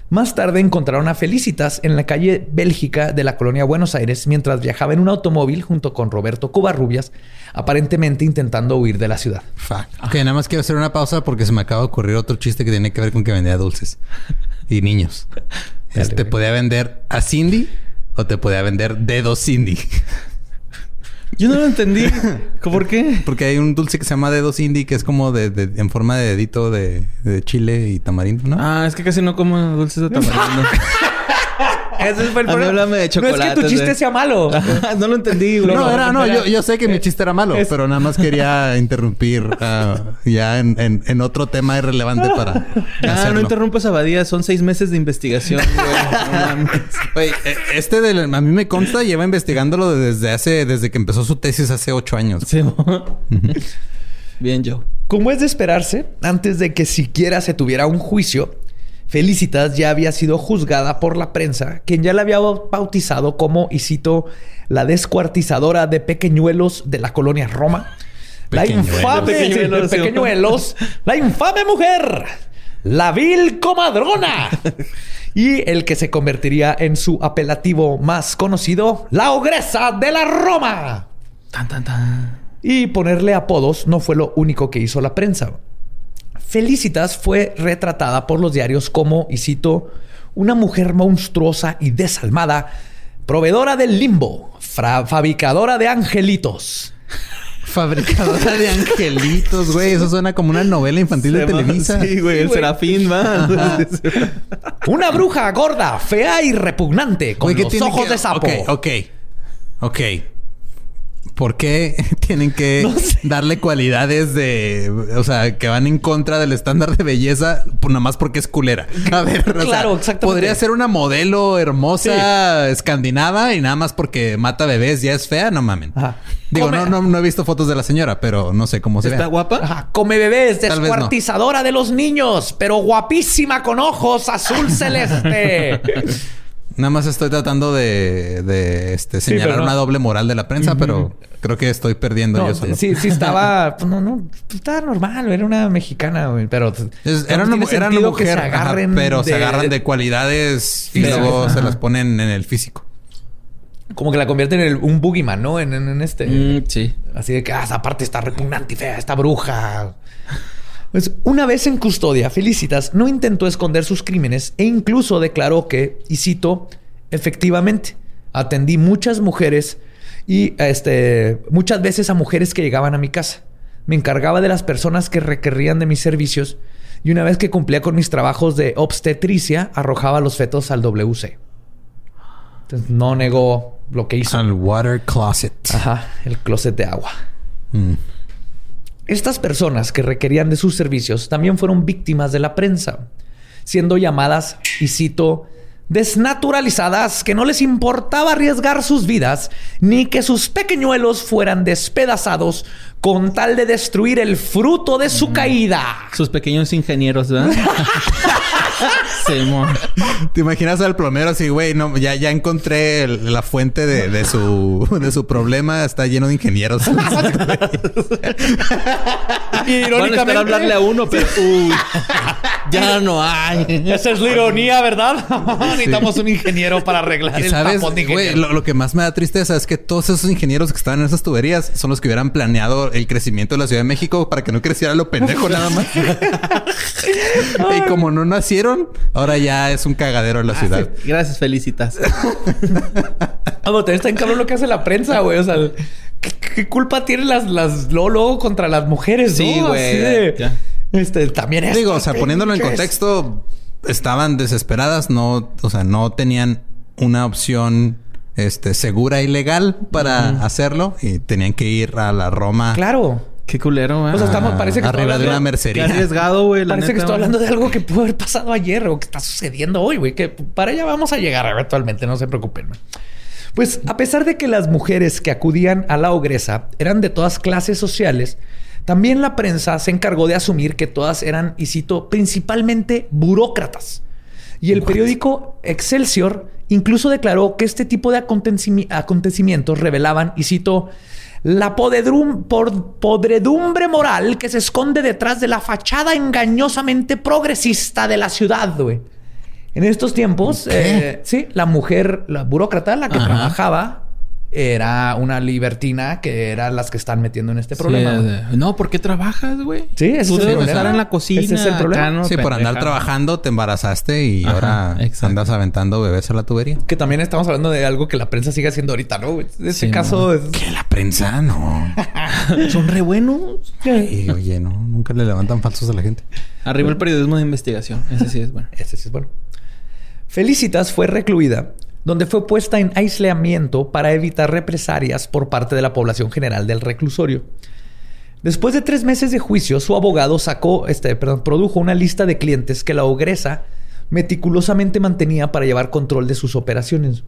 Más tarde encontraron a Felicitas en la calle Bélgica de la colonia Buenos Aires mientras viajaba en un automóvil junto con Roberto Covarrubias, aparentemente intentando huir de la ciudad. Fuck. Ok, nada más quiero hacer una pausa porque se me acaba de ocurrir otro chiste que tiene que ver con que vendía dulces y niños. <laughs> Te podía vender a Cindy o te podía vender dedos Cindy. Yo no lo entendí. <laughs> ¿Por qué? Porque hay un dulce que se llama dedos indie que es como de, en forma de dedito de, de chile y tamarindo, ¿no? Ah, es que casi no como dulces de tamarindo. <laughs> Ese fue el problema. de chocolate. No es que tu chiste sea malo. <laughs> no lo entendí, güey. No, era, no, yo, yo, sé que mi chiste era malo, pero nada más quería <laughs> interrumpir uh, ya en, en, en, otro tema irrelevante para. <laughs> Ah, no interrumpas Abadía, son seis meses de investigación, güey. Eh, este del, a mí me consta, lleva investigándolo desde hace, desde que empezó su tesis hace ocho años. Sí. Bien, Joe. Como es de esperarse, antes de que siquiera se tuviera un juicio, Felicitas ya había sido juzgada por la prensa, quien ya la había bautizado como, y cito, la descuartizadora de pequeñuelos de la colonia Roma. La infame pequeñuelos, la infame mujer, la vil comadrona. y el que se convertiría en su apelativo más conocido, la ogresa de la Roma. Tan, tan, tan. Y ponerle apodos no fue lo único que hizo la prensa. Felicitas fue retratada por los diarios como, y cito, una mujer monstruosa y desalmada, proveedora del limbo, fabricadora de angelitos. <laughs> Fabricadora de angelitos, güey. Eso suena como una novela infantil de Televisa. Sí, güey. El Serafín, va. <laughs> una bruja gorda, fea y repugnante, con los ojos de sapo. Ok, ok. Ok. ¿Por qué <laughs> tienen que darle cualidades de, o sea, que van en contra del estándar de belleza, pues nada más porque es culera? <laughs> A ver, claro, exactamente. Podría ser una modelo hermosa escandinava y nada más porque mata bebés ya es fea, no mamen. Digo, no, no, he visto fotos de la señora, pero no sé cómo se ¿Está guapa? Come bebés, descuartizadora de los niños, pero guapísima con ojos azul <laughs> celeste. Nada más estoy tratando de, este, señalar una doble moral de la prensa, pero creo que estoy perdiendo yo solo. Sí, sí estaba... <laughs> Pues, no, no. Pues, estaba normal. Era una mexicana, güey. Pero... era, una, mujer, pero se agarran de cualidades y luego se las ponen en el físico. Como que la convierten en un boogeyman, ¿no? En, este... Mm, sí. Así de que, ah, esa parte está repugnante y fea. Esta bruja... Pues una vez en custodia, Felicitas no intentó esconder sus crímenes e incluso declaró que, y cito, efectivamente, atendí muchas mujeres y este, muchas veces a mujeres que llegaban a mi casa. Me encargaba de las personas que requerían de mis servicios y una vez que cumplía con mis trabajos de obstetricia, arrojaba los fetos al WC. Entonces no negó lo que hizo. Al water closet. Ajá, el closet de agua. Mm. Estas personas que requerían de sus servicios también fueron víctimas de la prensa, siendo llamadas, y cito, desnaturalizadas que no les importaba arriesgar sus vidas ni que sus pequeñuelos fueran despedazados con tal de destruir el fruto de su caída. Sus pequeños ingenieros, ¿verdad? <laughs> ¿Te imaginas al plomero así, güey? No, ya, ya encontré la fuente de, su, de su problema. Está lleno de ingenieros. y <laughs> irónicamente... Van a hablarle a uno, pero... Uy, ya no hay. Esa es la ironía, ¿verdad? Necesitamos un ingeniero para arreglar el sabes, güey, lo, lo, que más me da tristeza es que todos esos ingenieros que estaban en esas tuberías son los que hubieran planeado el crecimiento de la Ciudad de México para que no creciera lo pendejo nada más. <laughs> y como no nacieron, ahora ya es un cagadero en la ciudad. Gracias, felicitas. <laughs> Vamos, te está en cabrón lo que hace la prensa, güey. O sea, ¿qué, culpa tienen las, las Lolo contra las mujeres? Sí, güey. Este, también es. Digo, o sea, poniéndolo en contexto, estaban desesperadas, no, o sea, no tenían una opción este, segura y legal para hacerlo y tenían que ir a la Roma. Claro. Qué culero, ¿eh? O sea, estamos, parece que arriba de una mercería. Qué arriesgado, güey. Parece que estoy hablando de algo que pudo haber pasado ayer o que está sucediendo hoy, güey. Que para allá vamos a llegar eventualmente, no se preocupen. Pues a pesar de que las mujeres que acudían a la ogresa eran de todas clases sociales, también la prensa se encargó de asumir que todas eran, y cito, principalmente burócratas. Y el periódico Excelsior incluso declaró que este tipo de acontecimientos revelaban, y cito, la podredumbre moral que se esconde detrás de la fachada engañosamente progresista de la ciudad, güey. En estos tiempos, eh, sí, la mujer, la burócrata, la que trabajaba era una libertina que eran las que están metiendo en este problema. no, ¿por qué trabajas, güey? Sí, es el problema. estar en la cocina. Ese es el problema. sí, por andar trabajando te embarazaste y ahora andas aventando bebés a la tubería. Que también estamos hablando de algo que la prensa sigue haciendo ahorita, ¿no? En este caso es... Que la prensa no. <laughs> Son re buenos. Y, oye, no, nunca le levantan falsos a la gente. Arriba el periodismo de investigación. Ese sí es bueno. Ese sí es bueno. Felicitas fue recluida donde fue puesta en aislamiento para evitar represalias por parte de la población general del reclusorio. Después de tres meses de juicio, su abogado sacó, este, perdón, produjo una lista de clientes que la ogresa meticulosamente mantenía para llevar control de sus operaciones.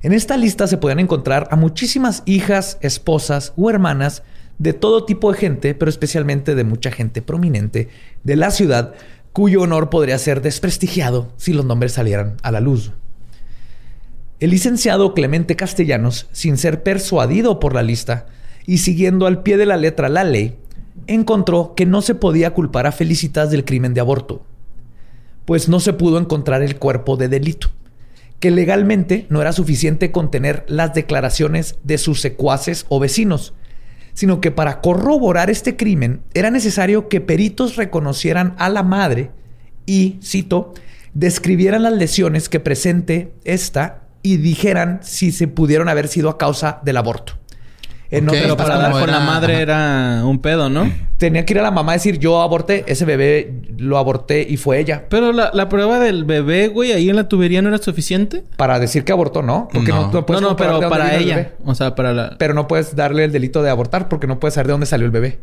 En esta lista se pueden encontrar a muchísimas hijas, esposas o hermanas de todo tipo de gente, pero especialmente de mucha gente prominente de la ciudad, cuyo honor podría ser desprestigiado si los nombres salieran a la luz. El licenciado Clemente Castellanos, sin ser persuadido por la lista y siguiendo al pie de la letra la ley, encontró que no se podía culpar a Felicitas del crimen de aborto, pues no se pudo encontrar el cuerpo de delito, que legalmente no era suficiente contener las declaraciones de sus secuaces o vecinos, sino que para corroborar este crimen era necesario que peritos reconocieran a la madre y, cito, describieran las lesiones que presente esta y dijeran si se pudieron haber sido a causa del aborto. pero para dar con la madre era un pedo, ¿no? Tenía que ir a la mamá a decir, yo aborté, ese bebé lo aborté y fue ella. Pero la, prueba del bebé, güey, ahí en la tubería no era suficiente. Para decir que abortó, ¿no? Porque no, no, no, pero para ella. O sea, para la... Pero no puedes darle el delito de abortar porque no puedes saber de dónde salió el bebé.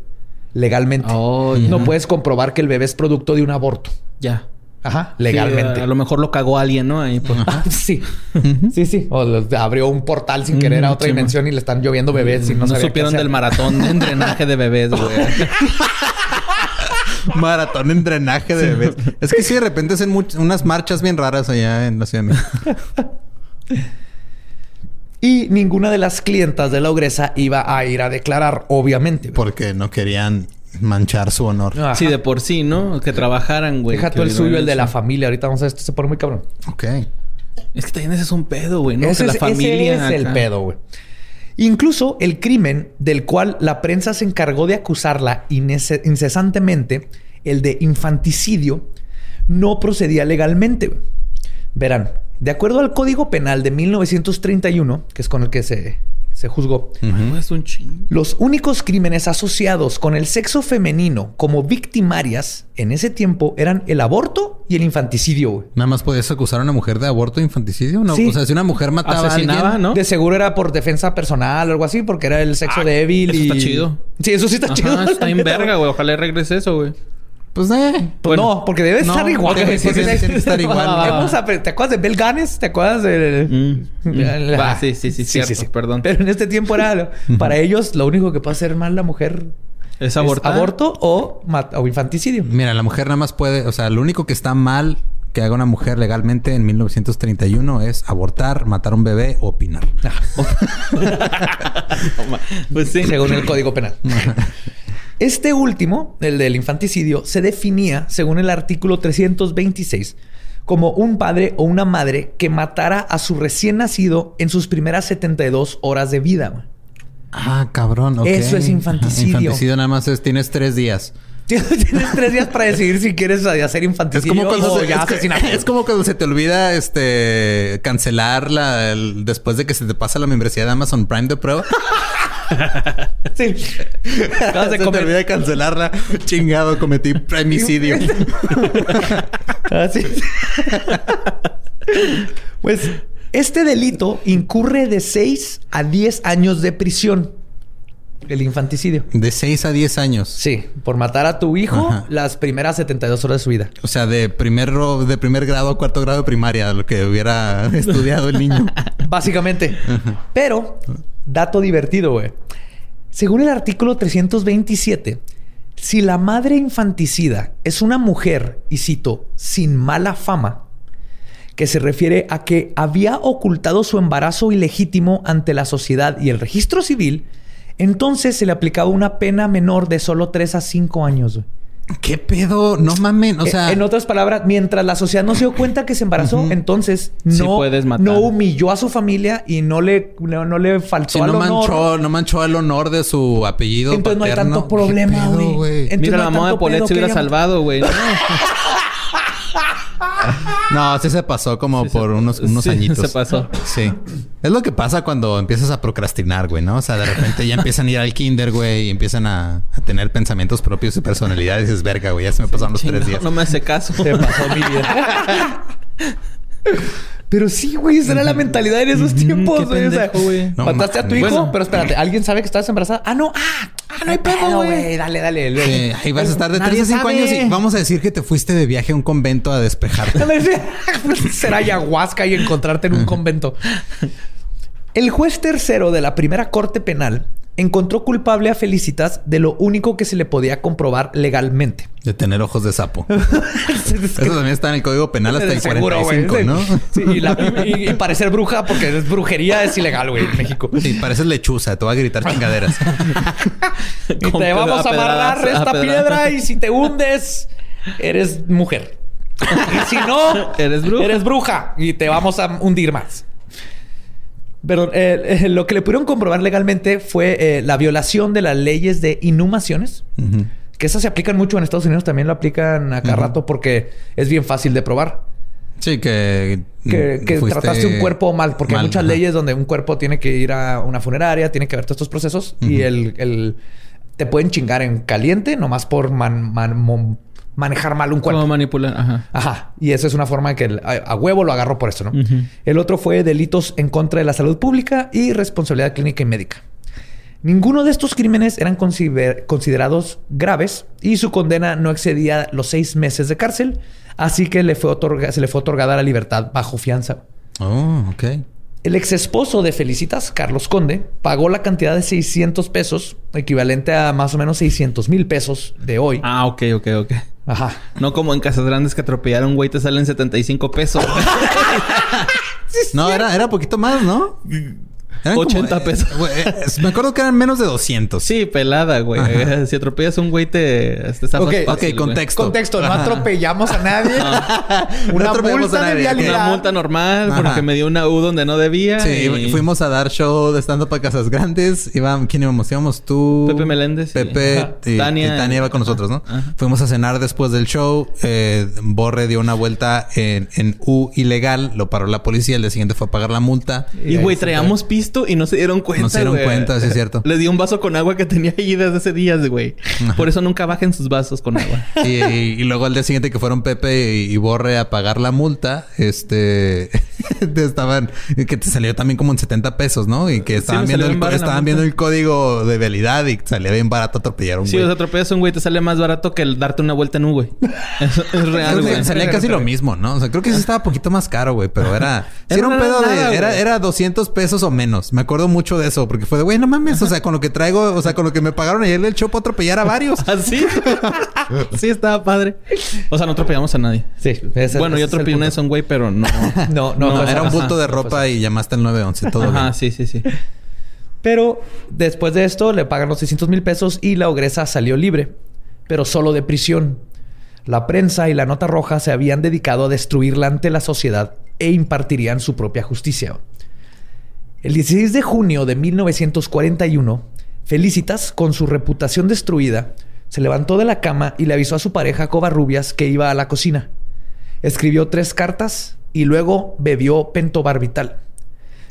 Legalmente. Oh, no puedes comprobar que el bebé es producto de un aborto. Ya. Ajá, legalmente. a lo mejor lo cagó alguien, ¿no? Ahí, pues. <laughs> sí. sí, sí. O abrió un portal sin querer a otra dimensión y le están lloviendo bebés y no, no supieron del maratón de drenaje de bebés, güey. <laughs> maratón en drenaje de bebés. Es que sí, de repente hacen unas marchas bien raras allá en la Ciudad de México. <laughs> y ninguna de las clientas de la ogresa iba a ir a declarar, obviamente. Porque no querían manchar su honor. Sí, de por sí, ¿no? Que trabajaran, güey. Deja tú el suyo, el de la familia. Ahorita vamos a ver, esto se pone muy cabrón. Ok. Es que también ese es un pedo, güey, ¿no? Ese, la familia es el pedo, güey. Incluso el crimen del cual la prensa se encargó de acusarla incesantemente, el de infanticidio, no procedía legalmente. Verán, de acuerdo al Código Penal de 1931, que es con el que se se juzgó. Es un Los únicos crímenes asociados con el sexo femenino como victimarias en ese tiempo eran el aborto y el infanticidio. Nada más podías acusar a una mujer de aborto e infanticidio, ¿no? O sea, si una mujer mataba a alguien, ¿no? De seguro era por defensa personal o algo así, porque era el sexo ah, débil. Eso está chido. Sí, eso sí está chido. Está en <laughs> verga, güey. Ojalá regrese eso, güey. Pues, eh. Pues no, porque debe estar igual. Porque, estar <laughs> igual. ¿Te acuerdas de Belganes? ¿Te acuerdas de...? Mm. sí, sí, sí, sí, sí, Perdón. Pero en este tiempo era... para ellos, lo único que puede hacer mal la mujer... ¿Es abortar? aborto o, o infanticidio. Mira, la mujer nada más puede... O sea, lo único que está mal que haga una mujer legalmente en 1931 es abortar, matar a un bebé o opinar. <laughs> <laughs> pues sí. Según el Código Penal. Este último, el del infanticidio, se definía, según el artículo 326, como un padre o una madre que matara a su recién nacido en sus primeras 72 horas de vida. Ah, cabrón. Eso es <laughs> infanticidio. Infanticidio nada más es tienes tres días. <laughs> Tienes tres días para decidir si quieres hacer infanticidio es como cuando se, ya es, como cuando se te olvida este cancelar la, después de que se te pasa la membresía de Amazon Prime de prueba. <laughs> sí. <laughs> Acabas de Se te olvida cancelarla. Chingado, cometí primicidio. Así. pues este delito incurre de 6 a 10 años de prisión. El infanticidio. De 6 a 10 años. Sí, por matar a tu hijo las primeras 72 horas de su vida. O sea, de primer, de primer grado a cuarto grado de primaria, lo que hubiera <laughs> estudiado el niño. <laughs> Básicamente. Pero Dato divertido, güey. Según el artículo 327, si la madre infanticida es una mujer, y cito, sin mala fama, que se refiere a que había ocultado su embarazo ilegítimo ante la sociedad y el registro civil, entonces se le aplicaba una pena menor de solo 3 a 5 años. ¿Qué pedo? No mamen. O sea. En otras palabras, mientras la sociedad no se dio cuenta que se embarazó, entonces no, no humilló a su familia y no le, no, le faltó no Manchó, no manchó el honor de su apellido. Entonces no hay tanto problema, güey. Mira, la mamá de Polet se hubiera salvado, güey. <laughs> No, sí se pasó como por unos, unos sí, añitos. Se pasó. Sí. Es lo que pasa cuando empiezas a procrastinar, güey, ¿no? O sea, de repente ya empiezan a ir al kinder, güey, y empiezan a, tener pensamientos propios y personalidades. Y dices, verga, güey, ya se me pasaron los tres días. No me hace caso. Se pasó mi vida. <laughs> Pero sí, güey, esa era la mentalidad en esos tiempos, güey. O sea, mataste a tu hijo, pero espérate, ¿alguien sabe que estabas embarazada? Ah, no, ah, ah no hay pedo, güey. Dale, dale. Sí, ahí vas a estar de 3 a 5 años y vamos a decir que te fuiste de viaje a un convento a despejarte. <laughs> Será ayahuasca y encontrarte en un convento. El juez tercero de la primera corte penal encontró culpable a Felicitas de lo único que se le podía comprobar legalmente. De tener ojos de sapo. <laughs> Eso también está en el Código Penal hasta el 45, ¿no? Sí, y, parecer bruja, porque es brujería es ilegal, güey, en México. Sí, pareces lechuza. Te va a gritar <laughs> chingaderas. y te vamos a amarrar esta piedra y si te hundes, eres mujer. Y si no, <laughs> eres bruja. Eres bruja y te vamos a hundir más. Pero eh, eh, lo que le pudieron comprobar legalmente fue eh, la violación de las leyes de inhumaciones. Que esas se aplican mucho en Estados Unidos, también lo aplican acá rato porque es bien fácil de probar. Sí, que... Que, que trataste un cuerpo mal. Porque hay muchas leyes donde un cuerpo tiene que ir a una funeraria, tiene que ver todos estos procesos. Y el, el... Te pueden chingar en caliente nomás por manejar mal un cuerpo. Como manipular, ajá. Ajá. Y eso es una forma que a, huevo lo agarró por eso, ¿no? El otro fue delitos en contra de la salud pública y responsabilidad clínica y médica. Ninguno de estos crímenes eran considerados graves y su condena no excedía los seis meses de cárcel, así que le fue se le fue otorgada la libertad bajo fianza. Oh, ok. El ex esposo de Felicitas, Carlos Conde, pagó la cantidad de 600 pesos, equivalente a más o menos 600 mil pesos de hoy. Ah, ok, ok, ok. Ajá. No como en Casas Grandes que atropellaron, güey, te salen 75 pesos. <laughs> no, era, era poquito más, ¿no? 80 pesos. Eh, me acuerdo que eran menos de 200. Sí, pelada, güey. Si atropellas a un güey, te, te Ok, contexto. Contexto. No atropellamos a nadie. <laughs> Una multa de Una multa normal porque me dio una U donde no debía. Sí, fuimos a dar show de estando para Casas Grandes. ¿Quién íbamos? Íbamos tú. Pepe Meléndez. Pepe y, Tania. Tania iba con nosotros, ¿no? Fuimos a cenar después del show. Eh, Borre dio una vuelta en, en U ilegal. Lo paró la policía. El día siguiente fue a pagar la multa. Y, güey, traíamos pisto y no se dieron cuenta. No se dieron cuenta, sí es cierto. Le di un vaso con agua que tenía ahí desde ese día, güey. Por eso nunca bajen sus vasos con agua. <laughs> y, luego al día siguiente que fueron Pepe y, Borre a pagar la multa, este <laughs> estaban que te salió también como en 70 pesos, ¿no? Y que estaban viendo el estaban viendo el código de validad y salía bien barato atropellar un güey. Sí, los atropellas a un güey te sale más barato que el darte una vuelta en un güey. <laughs> es real, güey. Salía casi lo mismo, ¿no? O sea, creo que sí estaba un poquito más caro, güey, pero era, era un pedo de era, era 200 pesos o menos. Me acuerdo mucho de eso porque fue de, güey, no mames. O sea, con lo que traigo, o sea, con lo que me pagaron ayer del show para atropellar a varios. ¿Así? <laughs> ¿Ah, <laughs> sí, estaba padre. O sea, no atropellamos a nadie. Sí. bueno, yo atropellé una de un güey, pero <laughs> no. no, no, Era un punto de ropa y llamaste al 911. Todo Ajá, sí, sí, sí. Pero después de esto le pagan los 600 mil pesos y la ogresa salió libre, pero solo de prisión. La prensa y la nota roja se habían dedicado a destruirla ante la sociedad e impartirían su propia justicia. El 16 de junio de 1941, Felicitas, con su reputación destruida, se levantó de la cama y le avisó a su pareja Covarrubias que iba a la cocina. Escribió tres cartas y luego bebió pentobarbital.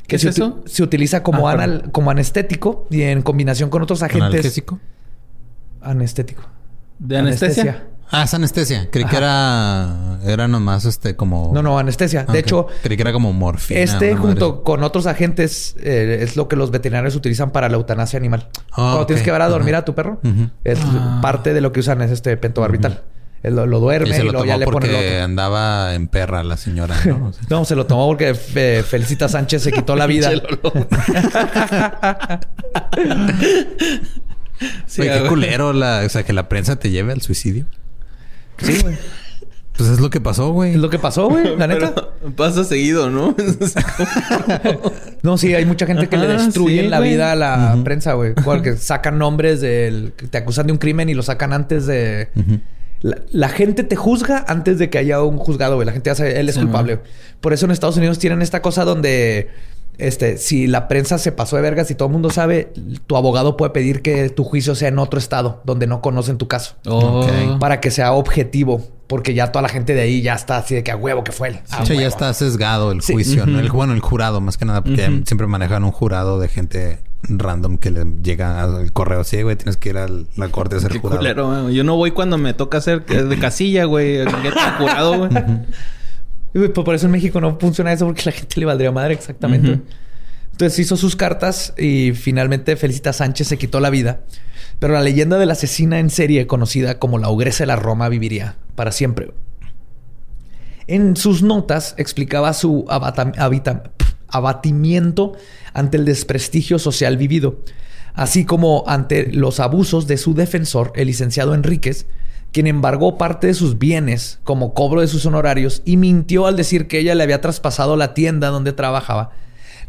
Que ¿Qué se, es eso? se utiliza como, ah, como anestético y en combinación con otros agentes. ¿Analgésico? Anestético. ¿De anestesia? Ah, es anestesia. Creí que era, era nomás este como. No, no, anestesia. De hecho. Creí que era como morfina. Este, junto con otros agentes, eh, es lo que los veterinarios utilizan para la eutanasia animal. Ah, Cuando tienes que ver a dormir a tu perro, es ah. parte de lo que usan es este pentobarbital. Lo, lo, duerme y, se lo ya le pone porque andaba en perra la señora, ¿no? <laughs> no, se lo tomó porque eh, Felicita Sánchez se quitó la <laughs> vida. <laughs> sí, qué culero la, o sea, que la prensa te lleve al suicidio. Sí, güey. Pues es lo que pasó, güey. Es lo que pasó, güey, la <laughs> neta. pasa seguido, ¿no? <laughs> no, sí, hay mucha gente que le destruye la vida a la prensa, güey. Porque sacan nombres del... Te acusan de un crimen y lo sacan antes de... La, gente te juzga antes de que haya un juzgado, güey. La gente hace... Él es culpable. Por eso en Estados Unidos tienen esta cosa donde este, si la prensa se pasó de vergas y todo el mundo sabe, tu abogado puede pedir que tu juicio sea en otro estado donde no conocen tu caso. Para que sea objetivo. Porque ya toda la gente de ahí ya está así de que a huevo que fue él. ya está sesgado el juicio, El, bueno, el jurado más que nada, porque siempre manejan un jurado de gente random que le llega al correo así, güey, tienes que ir a la corte a ser jurado. Yo no voy cuando me toca hacer de casilla, güey, jurado, güey. Pues por eso en México no funciona eso porque la gente le valdría madre exactamente. Entonces hizo sus cartas y finalmente Felicita Sánchez se quitó la vida. Pero la leyenda de la asesina en serie, conocida como la ogresa de la Roma, viviría para siempre. En sus notas explicaba su abatimiento ante el desprestigio social vivido, así como ante los abusos de su defensor, el licenciado Enríquez, quien embargó parte de sus bienes como cobro de sus honorarios y mintió al decir que ella le había traspasado la tienda donde trabajaba,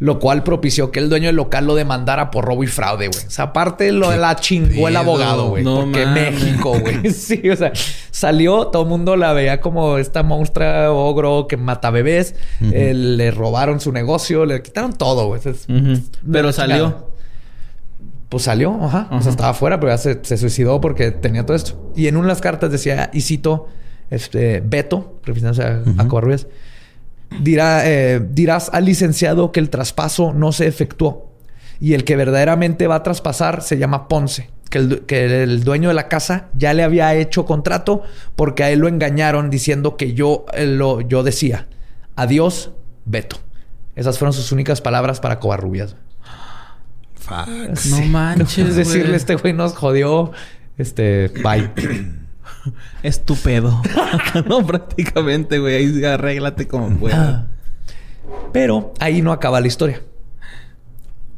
lo cual propició que el dueño del local lo demandara por robo y fraude, güey. O sea, aparte lo de la chingó el abogado, güey. No porque México, güey. <laughs> sí, o sea, salió, todo el mundo la veía como esta monstrua ogro que mata bebés. Eh, le robaron su negocio, le quitaron todo, güey. Pero salió. Pues salió, ajá. O sea, estaba afuera, pero ya se, suicidó porque tenía todo esto. Y en una de las cartas decía, y cito, este, Beto, refiriéndose a, a Covarrubias, eh, dirás al licenciado que el traspaso no se efectuó y el que verdaderamente va a traspasar se llama Ponce, que el, dueño de la casa ya le había hecho contrato porque a él lo engañaron diciendo que yo, lo, yo decía, adiós, Beto. Esas fueron sus únicas palabras para Covarrubias. No manches. Es decirle, este güey nos jodió. Este, bye. <clears throat> Estúpido. <laughs> no, prácticamente, güey. Ahí arréglate como puedas. Pero ahí no acaba la historia.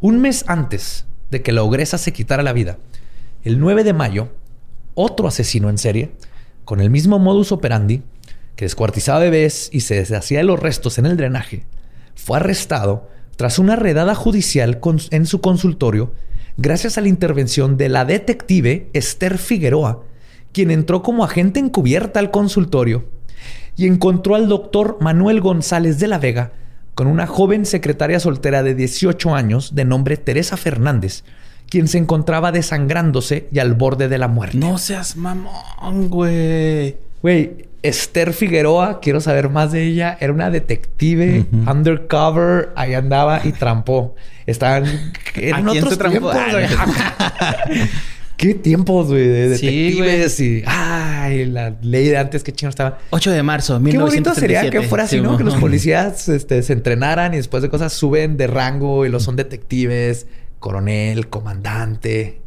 Un mes antes de que la ogresa se quitara la vida, el 9 de mayo, otro asesino en serie, con el mismo modus operandi, que descuartizaba bebés y se deshacía de los restos en el drenaje, fue arrestado tras una redada judicial en su consultorio gracias a la intervención de la detective Esther Figueroa, quien entró como agente encubierta al consultorio y encontró al doctor Manuel González de la Vega con una joven secretaria soltera de 18 años de nombre Teresa Fernández, quien se encontraba desangrándose y al borde de la muerte. No seas mamón, güey. Güey, Esther Figueroa, quiero saber más de ella. Era una detective undercover. Ahí andaba y trampó. Estaban <laughs> en otros tiempos. <laughs> <laughs> ¿Qué tiempos, güey? De detectives y... Ay, la ley de antes, qué chino estaba. 8 de marzo, 1937. Qué bonito sería que fuera así, ¿no? Que los policías este, se entrenaran y después de cosas suben de rango y los son detectives, coronel, comandante.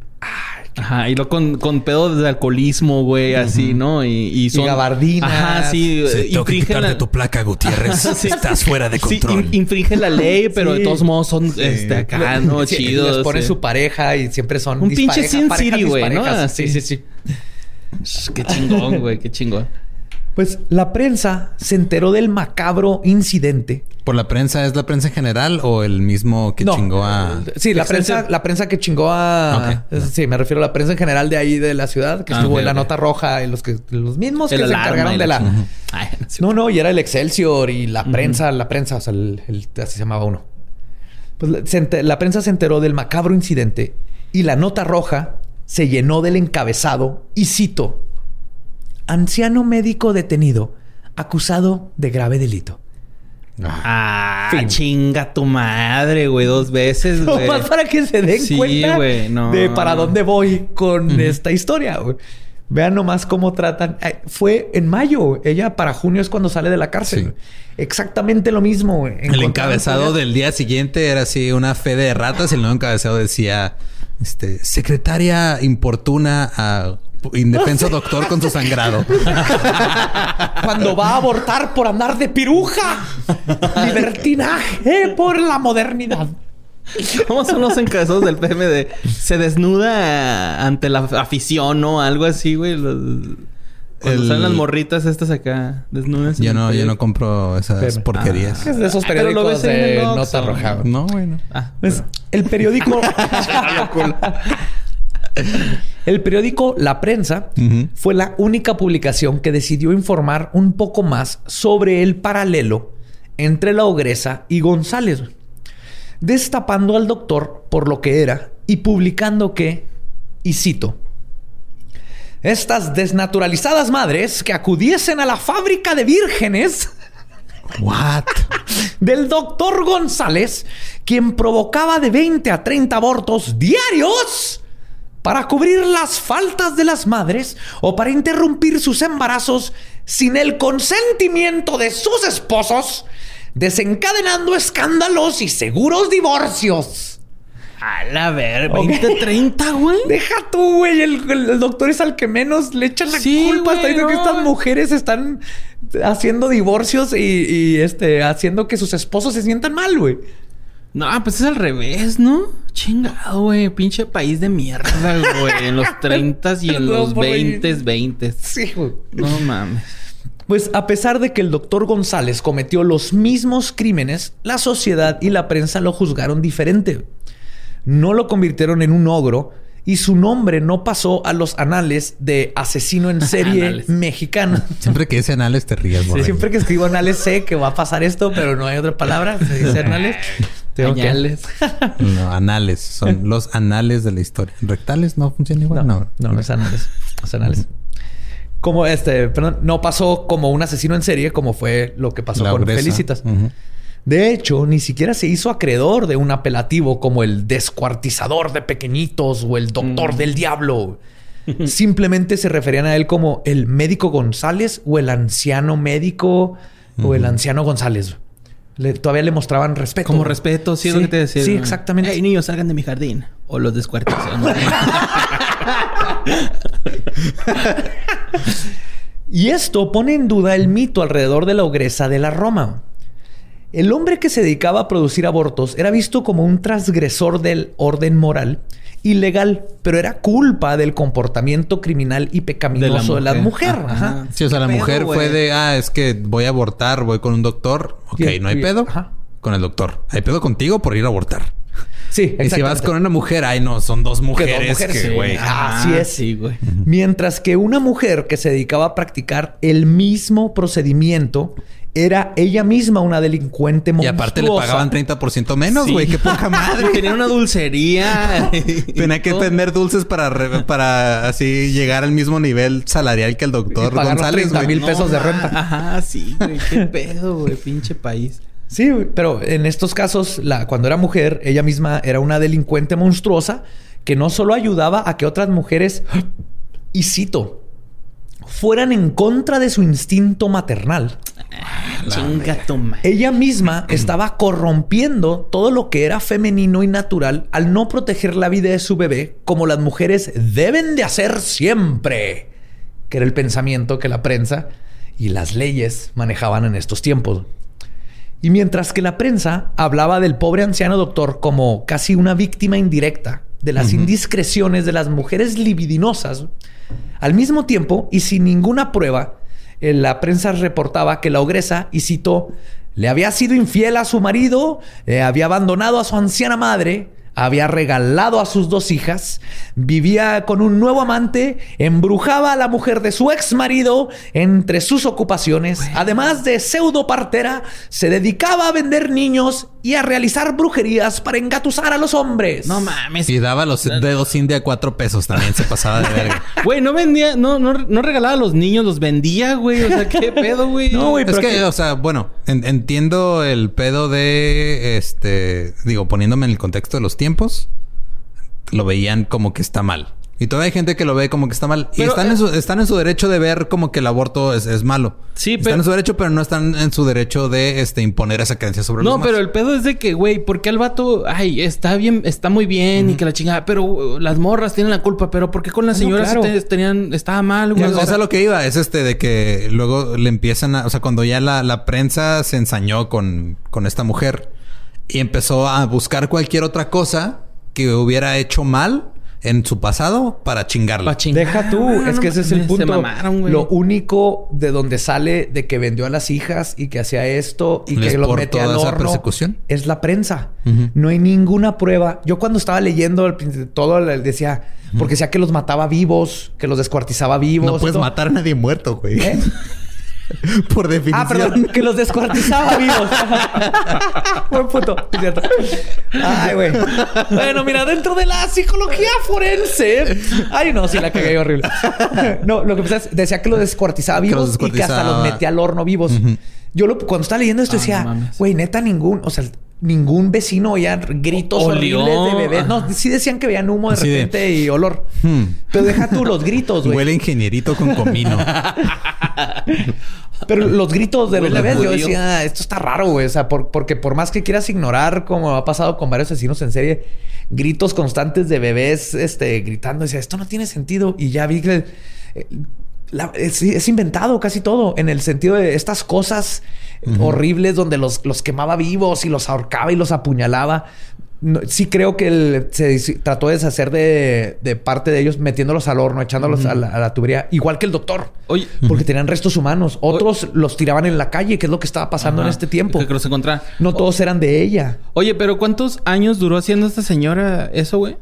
Ajá, y lo con, con pedo de alcoholismo, güey, así, ¿no? Y, y son. Y gabardinas. Ajá, sí. sí tengo que la... tu placa, Gutiérrez. <laughs> Estás fuera de control. Sí, infringe la ley, pero de todos modos son este, acá, <laughs> ¿no? Chidos. Les pone su pareja y siempre son. Un pinche Sin City, güey, ¿no? Sí, sí, sí. Qué chingón, güey, qué chingón. Pues la prensa se enteró del macabro incidente. ¿Por la prensa es la prensa en general o el mismo que chingó a.? Sí, la prensa, la prensa que chingó a. Sí, me refiero a la prensa en general de ahí de la ciudad, que ah, estuvo en la nota roja y los que los mismos que se encargaron de la. no, no, y era el Excelsior y la prensa, la prensa, o sea, el, así se llamaba uno. Pues la prensa se enteró del macabro incidente y la nota roja se llenó del encabezado y cito anciano médico detenido, acusado de grave delito. Ah, chinga tu madre, güey, dos veces, <laughs> güey. más para que se den cuenta de para dónde voy con esta historia, güey. Vean nomás cómo tratan. Fue en mayo. Ella para junio es cuando sale de la cárcel. Exactamente lo mismo. Güey. El encabezado del día siguiente era así una fe de ratas. Y el nuevo encabezado decía, este, secretaria importuna a indefenso doctor con su sangrado. <laughs> Cuando va a abortar por andar de piruja. Libertinaje por la modernidad. ¿Cómo son los encabezados del PMD? Se desnuda ante la afición o algo así, güey. Cuando salen las morritas estas acá, desnudas. Yo no, yo no compro esas porquerías. Ah, es de esos ah, periódicos de nota roja. No, güey, no. Ah, pues, el periódico... <laughs> <laughs> <laughs> El periódico La Prensa fue la única publicación que decidió informar un poco más sobre el paralelo entre la ogresa y González, destapando al doctor por lo que era y publicando que, y cito, estas desnaturalizadas madres que acudiesen a la fábrica de vírgenes <laughs> What? del doctor González, quien provocaba de 20 a 30 abortos diarios para cubrir las faltas de las madres o para interrumpir sus embarazos sin el consentimiento de sus esposos, desencadenando escándalos y seguros divorcios. A la ver, 20, 30, güey. Deja tú, güey. El, doctor es al que menos le echan la culpa. Está diciendo que estas mujeres están haciendo divorcios y, y, este, haciendo que sus esposos se sientan mal, güey. No, pues es al revés, ¿no? Chingado, güey. Pinche país de mierda, güey. En los <laughs> 30 y en los 20, 20. Sí, güey. No mames. Pues a pesar de que el doctor González cometió los mismos crímenes, la sociedad y la prensa lo juzgaron diferente. No lo convirtieron en un ogro y su nombre no pasó a los anales de asesino en <laughs> serie mexicano. <laughs> Siempre que dice anales te ríes, sí, Siempre que escribo anales sé que va a pasar esto, pero no hay otra palabra. Se dice anales. Anales. <laughs> no, anales. Son <laughs> los anales de la historia. ¿Rectales no funciona igual? No, no, no, es anales. Es anales. como este, perdón, no pasó como un asesino en serie, como fue lo que pasó con Felicitas. De hecho, ni siquiera se hizo acreedor de un apelativo como el descuartizador de pequeñitos o el doctor mm. del diablo. <laughs> Simplemente se referían a él como el médico González o el anciano médico o el anciano González. Todavía le mostraban respeto. Como respeto, sí, es lo que te decía. Sí, exactamente. Hey, niños, salgan de mi jardín. O los descuartizan. <laughs> y esto pone en duda el mito alrededor de la ogresa de la Roma. El hombre que se dedicaba a producir abortos era visto como un transgresor del orden moral ilegal, pero era culpa del comportamiento criminal y pecaminoso de la mujer. Sí, o sea, la mujer fue de, ah, es que voy a abortar, voy con un doctor. Ok, no hay pedo. Con el doctor. Hay pedo contigo por ir a abortar. Sí, Y si vas con una mujer, ay no, son dos mujeres. Que, güey. Así es. Sí, güey. Mientras que una mujer que se dedicaba a practicar el mismo procedimiento era ella misma una delincuente monstruosa. Y aparte le pagaban 30% menos, güey. Qué poca madre. <laughs> Tenía una dulcería. <laughs> Tenía que tener dulces para, para así llegar al mismo nivel salarial que el doctor González, 30 mil pesos de renta. Ajá, sí, güey. Qué pedo, güey. Pinche país. Sí, pero en estos casos, la, cuando era mujer, ella misma era una delincuente monstruosa que no solo ayudaba a que otras mujeres, y cito, fueran en contra de su instinto maternal. Ella misma <clears throat> estaba corrompiendo todo lo que era femenino y natural al no proteger la vida de su bebé como las mujeres deben de hacer siempre, que era el pensamiento que la prensa y las leyes manejaban en estos tiempos. Y mientras que la prensa hablaba del pobre anciano doctor como casi una víctima indirecta de las indiscreciones de las mujeres libidinosas, al mismo tiempo, y sin ninguna prueba, la prensa reportaba que la ogresa, y citó, le había sido infiel a su marido, eh, había abandonado a su anciana madre, había regalado a sus dos hijas, vivía con un nuevo amante, embrujaba a la mujer de su ex marido entre sus ocupaciones, además de pseudo partera, se dedicaba a vender niños y a realizar brujerías para engatusar a los hombres. No mames. Y daba los dedos india a cuatro pesos también, se pasaba de verga. <laughs> Güey, no vendía, no, no, no regalaba a los niños, los vendía, güey. O sea, qué pedo, güey. No, güey, pero es que, o sea, bueno, entiendo el pedo de este, digo, poniéndome en el contexto de los tiempos, lo veían como que está mal. Y todavía hay gente que lo ve como que está mal. y están, en su, están en su derecho de ver como que el aborto es, malo. Sí, pero... Están en su derecho, pero no están en su derecho de este, imponer esa creencia sobre los No, pero el pedo es de que, güey, ¿por qué el vato... Ay, está bien, está muy bien y que la chingada... Pero uh, las morras tienen la culpa. Pero ¿por qué con las señoras tenían... Estaba mal, güey? o sea, lo que iba es este de que luego le empiezan a... O sea, cuando ya la, la prensa se ensañó con, con esta mujer y empezó a buscar cualquier otra cosa que hubiera hecho mal en su pasado para chingarla. Deja tú, es que ese es el punto. Lo único de donde sale de que vendió a las hijas y que hacía esto y que lo mete al horno persecución? es la prensa. No hay ninguna prueba. Yo cuando estaba leyendo todo decía, porque decía que los mataba vivos, que los descuartizaba vivos. No puedes matar a nadie muerto, güey. ¿Eh? <laughs> <laughs> Por definición. Ah, perdón, que los descuartizaba vivos. <laughs> Buen punto, cierto. Ay, güey. Bueno, mira, dentro de la psicología forense. Ay, no, sí, la cagué horrible. No, lo que pasa es, decía que los descuartizaba vivos y que hasta los metía al horno vivos. Yo lo, cuando estaba leyendo esto decía, güey, neta, ningún, o sea, ningún vecino oía gritos horribles de bebés. No, sí decían que veían humo de repente y olor. Hmm. Pero deja tú los gritos, güey. Huele ingenierito con comino. <laughs> Pero los gritos de los bebés, yo decía, esto está raro, güey. O sea, porque por más que quieras ignorar, como ha pasado con varios asesinos en serie, gritos constantes de bebés este, gritando, decía, esto no tiene sentido. Y ya vi que eh, es, inventado casi todo en el sentido de estas cosas horribles donde los, los quemaba vivos y los ahorcaba y los apuñalaba sí creo que él se trató de deshacer de, parte de ellos metiéndolos al horno, echándolos a, la, tubería, igual que el doctor. Oye. Porque tenían restos humanos. Otros los tiraban en la calle, que es lo que estaba pasando en este tiempo. Que los encontraban. No todos eran de ella. Oye, pero ¿cuántos años duró haciendo esta señora eso, güey?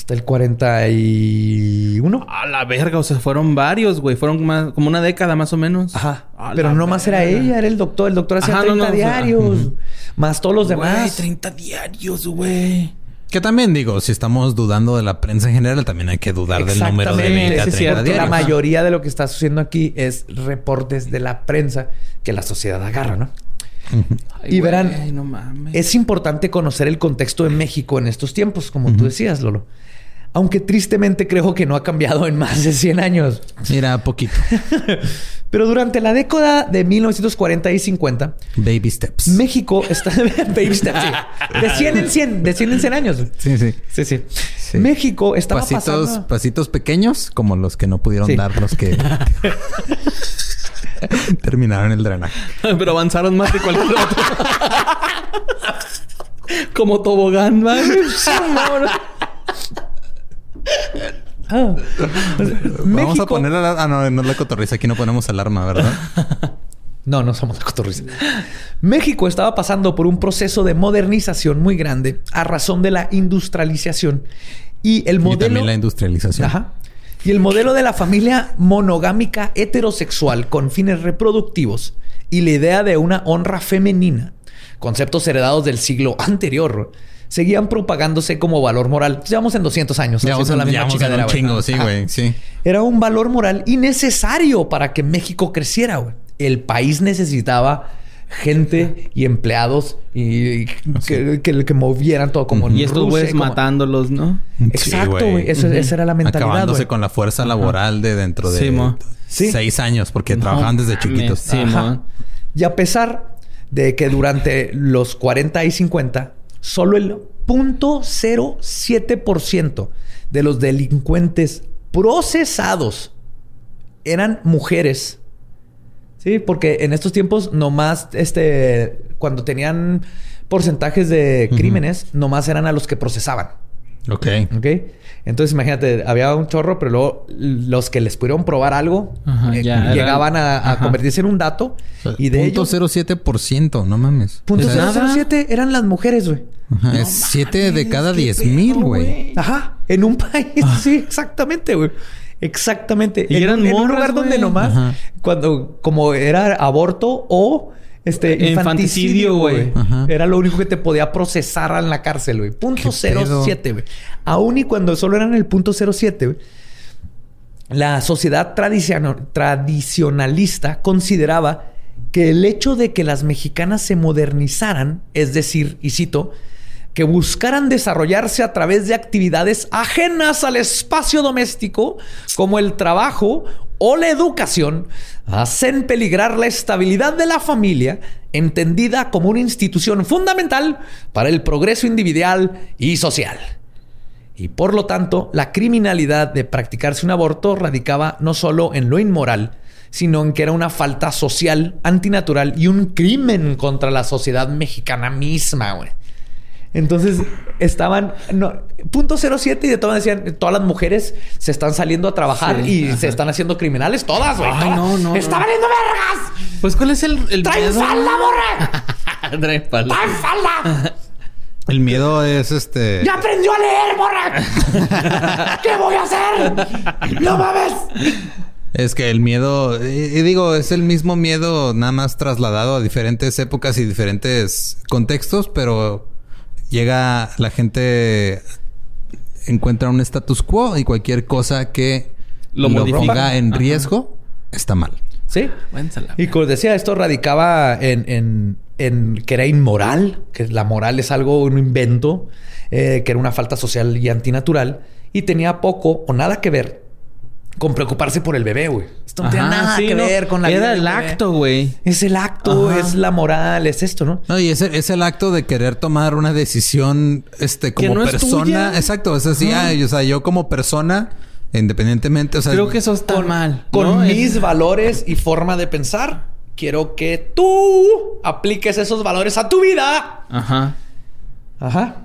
Hasta el 41. A la verga, o sea, fueron varios, güey. Fueron más, como una década más o menos. Ajá. Pero no más era ella, era el doctor. El doctor hacía 30 diarios. Más todos los demás. 30 diarios, güey. Que también digo, si estamos dudando de la prensa en general, también hay que dudar del número de 20 sí, Porque la mayoría de lo que está sucediendo aquí es reportes de la prensa que la sociedad agarra, ¿no? y verán, es importante conocer el contexto de México en estos tiempos, como tú decías, Lolo. Aunque tristemente creo que no ha cambiado en más de 100 años. Mira, poquito. <laughs> Pero durante la década de 1940 y 50... Baby steps. México está... <laughs> baby steps, De 100 en 100. De 100 en 100 años. Sí, sí. Sí, sí. México estaba pasitos, pasando... Pasitos pequeños como los que no pudieron dar los que... <laughs> terminaron el drenaje. Pero avanzaron más que cualquier otro. como tobogán, ¿vale? Ah. Vamos a poner la... Ah, no, no es la cotorriza. Aquí no ponemos alarma, ¿verdad? <laughs> no, no somos la cotorriza. México estaba pasando por un proceso de modernización muy grande a razón de la industrialización. Y el modelo... Y también la industrialización. Ajá. Y el modelo de la familia monogámica heterosexual con fines reproductivos y la idea de una honra femenina, conceptos heredados del siglo anterior, seguían propagándose como valor moral. Llevamos en 200 años. Llevamos en la misma un chingo, sí, güey. Sí. Era un valor moral innecesario para que México creciera, güey. El país necesitaba gente y empleados y que, que, movieran todo como Y estos güeyes matándolos, ¿no? Exacto, güey. esa era la mentalidad. Acabándose con la fuerza laboral de dentro de seis años, porque trabajaban desde chiquitos. Sí, y a pesar de que durante los 40 y 50 solo el 0.07% de los delincuentes procesados eran mujeres. Sí, porque en estos tiempos nomás, este, cuando tenían porcentajes de crímenes, nomás eran a los que procesaban. Ok. Ok. Entonces, imagínate, había un chorro, pero luego los que les pudieron probar algo eh, llegaban a, convertirse en un dato. y de punto 0.07%, no mames. Punto 007 eran las mujeres, güey. es 7 de cada 10 mil, güey. Ajá. En un país, ah. sí, exactamente, güey. Exactamente. Y eran en un lugar donde nomás, cuando como era aborto o este, infanticidio, güey. Era lo único que te podía procesar en la cárcel, güey. Punto 07, güey. Aún y cuando solo eran el punto 07, güey. La sociedad tradicionalista consideraba que el hecho de que las mexicanas se modernizaran, es decir, y cito, que buscaran desarrollarse a través de actividades ajenas al espacio doméstico, como el trabajo o la educación, hacen peligrar la estabilidad de la familia, entendida como una institución fundamental para el progreso individual y social. Y por lo tanto, la criminalidad de practicarse un aborto radicaba no solo en lo inmoral, sino en que era una falta social, antinatural y un crimen contra la sociedad mexicana misma. Entonces estaban no, punto 07 y de todas decían todas las mujeres se están saliendo a trabajar y se están haciendo criminales todas, güey. Ay, no, no. ¡Está valiendo vergas! Pues ¿cuál es el, el ¡Traen falda, morra! <laughs> ¡Traen falda! ¡Traen falda! El miedo es este. ¡Ya aprendió a leer, morra! <laughs> ¿Qué voy a hacer? ¡No mames! Es que el miedo, y digo, es el mismo miedo nada más trasladado a diferentes épocas y diferentes contextos, pero llega la gente encuentra un status quo y cualquier cosa que lo, ponga en riesgo está mal. Sí. Y como decía, esto radicaba en, que era inmoral, que la moral es algo, un invento, eh, que era una falta social y antinatural, y tenía poco o nada que ver con preocuparse por el bebé, güey. Esto no tiene nada que ver con la Era el acto, güey. Es el acto, es la moral, es esto, ¿no? No, y es el, es el acto de querer tomar una decisión, este, como persona. Exacto, es así, o sea, yo como persona, independientemente, o sea. Creo que eso está mal. Con mis valores y forma de pensar, quiero que tú apliques esos valores a tu vida. Ajá. Ajá.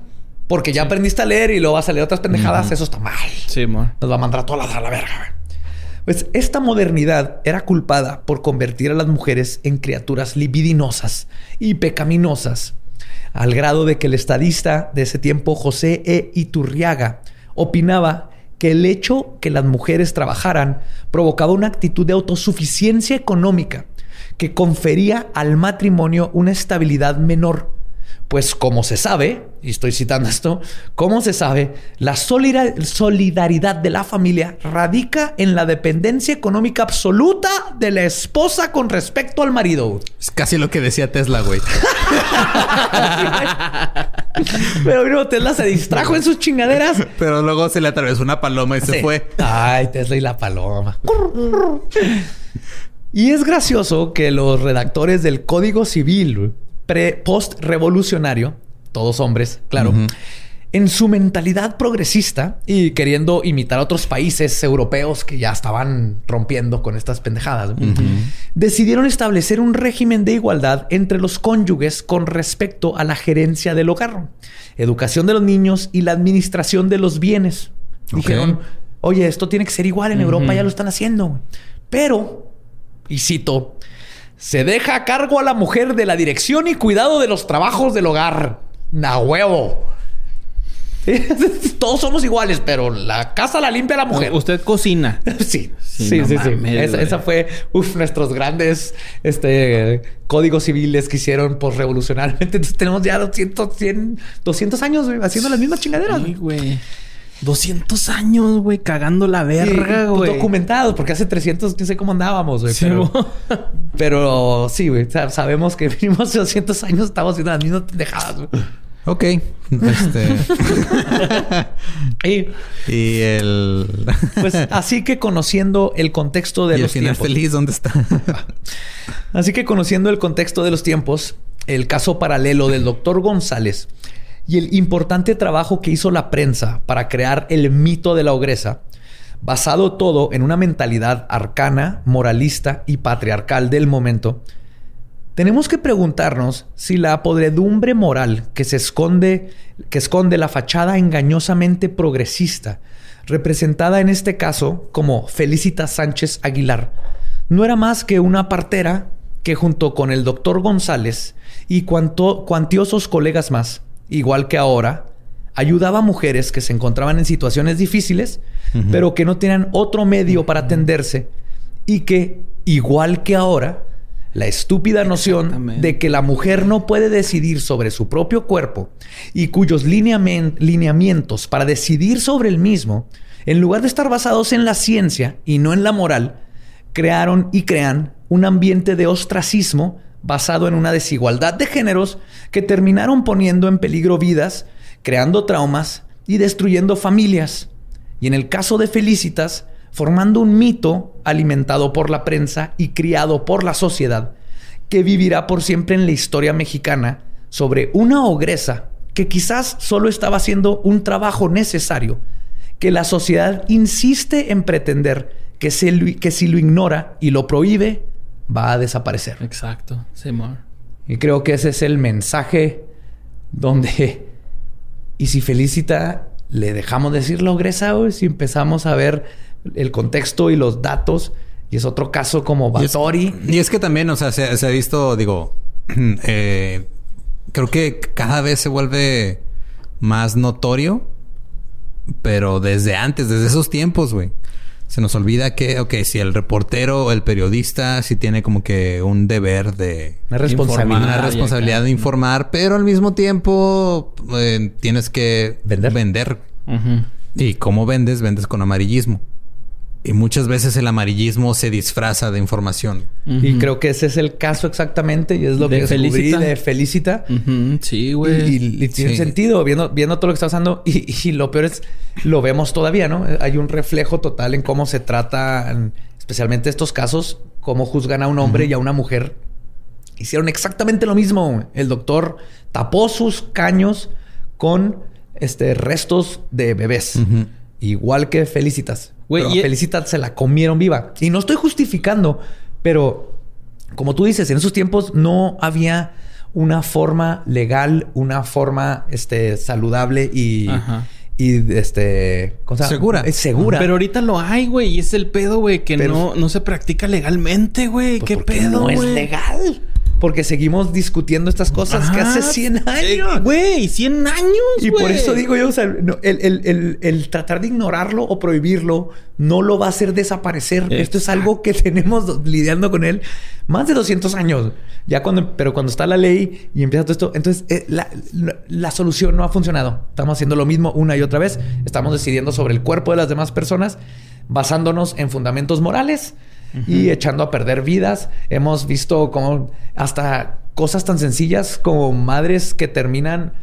Porque ya aprendiste a leer y luego vas a leer otras pendejadas, eso está mal. Sí, amor. Nos va a mandar a todas a la verga, güey. Pues esta modernidad era culpada por convertir a las mujeres en criaturas libidinosas y pecaminosas, al grado de que el estadista de ese tiempo, José E. Iturriaga, opinaba que el hecho que las mujeres trabajaran provocaba una actitud de autosuficiencia económica que confería al matrimonio una estabilidad menor, Pues como se sabe, y estoy citando esto, como se sabe, la solidaridad de la familia radica en la dependencia económica absoluta de la esposa con respecto al marido. Es casi lo que decía Tesla, güey. Pero bueno, Tesla se distrajo en sus chingaderas. Pero luego se le atravesó una paloma y se fue. Ay, Tesla y la paloma. y es gracioso que los redactores del Código Civil post-revolucionario, todos hombres, claro, en su mentalidad progresista y queriendo imitar a otros países europeos que ya estaban rompiendo con estas pendejadas, decidieron establecer un régimen de igualdad entre los cónyuges con respecto a la gerencia del hogar, educación de los niños y la administración de los bienes. Dijeron, oye, esto tiene que ser igual en Europa, ya lo están haciendo. Pero, y cito, se deja a cargo a la mujer de la dirección y cuidado de los trabajos del hogar. Na huevo. <laughs> Todos somos iguales, pero la casa la limpia la mujer. Usted cocina. <laughs> Sí, sí, sí, sí. Esa, fue uf, nuestros grandes este, códigos civiles que hicieron por revolucionariamente. Entonces tenemos ya 200, 100, 200 años haciendo las mismas chingaderas. Sí, güey. 200 años, güey, cagando la verga, pues, güey. documentados, porque hace 300, no sé cómo andábamos, güey. pero, sí, güey, sabemos que vivimos 200 años, estamos haciendo las mismas pendejadas, güey. Ok. Este. <laughs> y, el. <laughs> pues así que conociendo el contexto de ¿Y los el final feliz, ¿dónde está? <laughs> así que conociendo el contexto de los tiempos, el caso paralelo del doctor González y el importante trabajo que hizo la prensa para crear el mito de la ogresa, basado todo en una mentalidad arcana, moralista y patriarcal del momento, tenemos que preguntarnos si la podredumbre moral que se esconde, que esconde la fachada engañosamente progresista, representada en este caso como Felicita Sánchez Aguilar, no era más que una partera que junto con el doctor González y cuantiosos colegas más, igual que ahora, ayudaba a mujeres que se encontraban en situaciones difíciles, pero que no tenían otro medio para atenderse y que, igual que ahora, la estúpida noción de que la mujer no puede decidir sobre su propio cuerpo y cuyos lineamientos para decidir sobre el mismo, en lugar de estar basados en la ciencia y no en la moral, crearon y crean un ambiente de ostracismo basado en una desigualdad de géneros que terminaron poniendo en peligro vidas, creando traumas y destruyendo familias. Y en el caso de Felicitas, formando un mito alimentado por la prensa y criado por la sociedad, que vivirá por siempre en la historia mexicana sobre una ogresa que quizás solo estaba haciendo un trabajo necesario, que la sociedad insiste en pretender que, que si lo ignora y lo prohíbe, va a desaparecer. Exacto. Y creo que ese es el mensaje donde, <laughs> y si Felicita le dejamos decir la ogresa, o si empezamos a ver el contexto y los datos. Y es otro caso como Batori. Y es, que también, o sea, se, ha visto, digo, <clears throat> eh, creo que cada vez se vuelve más notorio, pero desde antes, desde esos tiempos, güey. Se nos olvida que, ok, si el reportero o el periodista sí tiene como que un deber de... Una responsabilidad. Una responsabilidad de informar, pero al mismo tiempo eh, tienes que vender. vender. Y cómo vendes, vendes con amarillismo. Y muchas veces el amarillismo se disfraza de información. Y creo que ese es el caso exactamente y es lo que descubrí de Felicita. Sí, güey. Y, tiene sentido viendo, viendo todo lo que está pasando. Y, lo peor es, lo vemos todavía, ¿no? Hay un reflejo total en cómo se trata, especialmente estos casos, cómo juzgan a un hombre y a una mujer. Hicieron exactamente lo mismo. El doctor tapó sus caños con este, restos de bebés. Igual que Felicitas. Güey, Felicitas se la comieron viva. Y no estoy justificando, pero como tú dices, en esos tiempos no había una forma legal, una forma este, saludable y, y este, cosa, segura. Es segura. Pero ahorita lo hay, güey, y es el pedo, güey, que no, no se practica legalmente, güey. Pues ¿Qué pedo? No es legal. Porque seguimos discutiendo estas cosas que hace 100 eh, años. Güey, 100 años. Y por eso digo yo, o sea, el, tratar de ignorarlo o prohibirlo no lo va a hacer desaparecer. Esto es algo que tenemos lidiando con él más de 200 años. Ya cuando, pero cuando está la ley y empieza todo esto, entonces eh, la, solución no ha funcionado. Estamos haciendo lo mismo una y otra vez. Estamos decidiendo sobre el cuerpo de las demás personas basándonos en fundamentos morales y echando a perder vidas. Hemos visto como hasta cosas tan sencillas como madres que terminan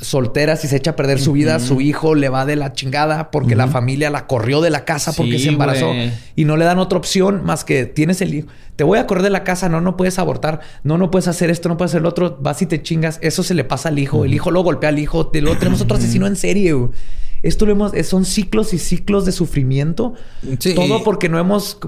solteras y se echa a perder su vida, su hijo le va de la chingada porque la familia la corrió de la casa porque se embarazó y no le dan otra opción más que tienes el hijo. Te voy a correr de la casa, no, no puedes abortar, no, no puedes hacer esto, no puedes hacer lo otro, vas y te chingas. Eso se le pasa al hijo, el hijo lo golpea al hijo, tenemos otro asesino en serie. Esto lo hemos, son ciclos y ciclos de sufrimiento. Todo porque no hemos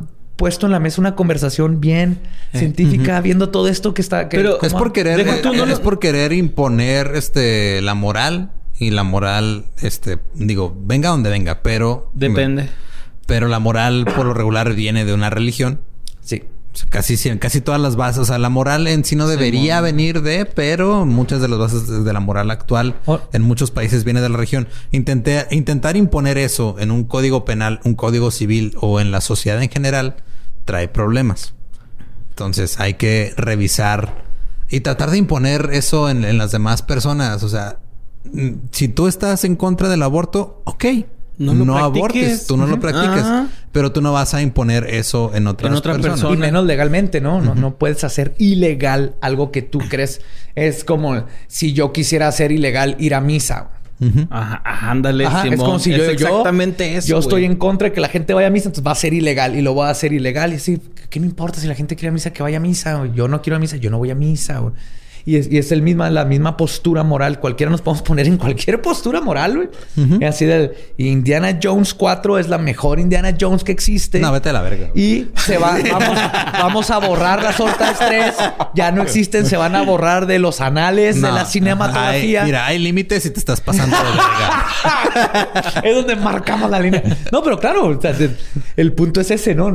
puesto en la mesa una conversación bien eh, científica, viendo todo esto que está. Pero es por querer, es por querer imponer este la moral y la moral, este, digo, venga donde venga, pero depende. Pero la moral por lo regular viene de una religión. Sí. Casi, casi todas las bases, o sea, la moral en sí no debería venir de, pero muchas de las bases de la moral actual oh. en muchos países viene de la región. Intenté, intentar imponer eso en un código penal, un código civil o en la sociedad en general trae problemas. Entonces hay que revisar y tratar de imponer eso en, en las demás personas. O sea, mm, si tú estás en contra del aborto, ok, no, abortes, tú no lo practicas, pero tú no vas a imponer eso en otras otra personas. Persona. Y menos legalmente, ¿no? ¿no? No puedes hacer ilegal algo que tú crees. Es como si yo quisiera hacer ilegal ir a misa. Ajá, ándale, Es como si yo, exactamente eso. Yo estoy en contra de que la gente vaya a misa, entonces va a ser ilegal y lo voy a hacer ilegal. Y así, ¿qué me importa si la gente quiere a misa que vaya a misa? Yo no quiero a misa, yo no voy a misa. Y es, y es el misma, la misma postura moral. Cualquiera nos podemos poner en cualquier postura moral, güey. Así de Indiana Jones 4 es la mejor Indiana Jones que existe. No, vete a la verga. Y se va, vamos, a borrar las otras tres. Ya no existen, se van a borrar de los anales de la cinematografía. mira, hay límites y te estás pasando de verga. <laughs> es donde marcamos la línea. No, pero claro, el punto es ese, ¿no?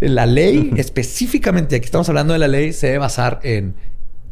La ley, específicamente, aquí estamos hablando de la ley, se debe basar en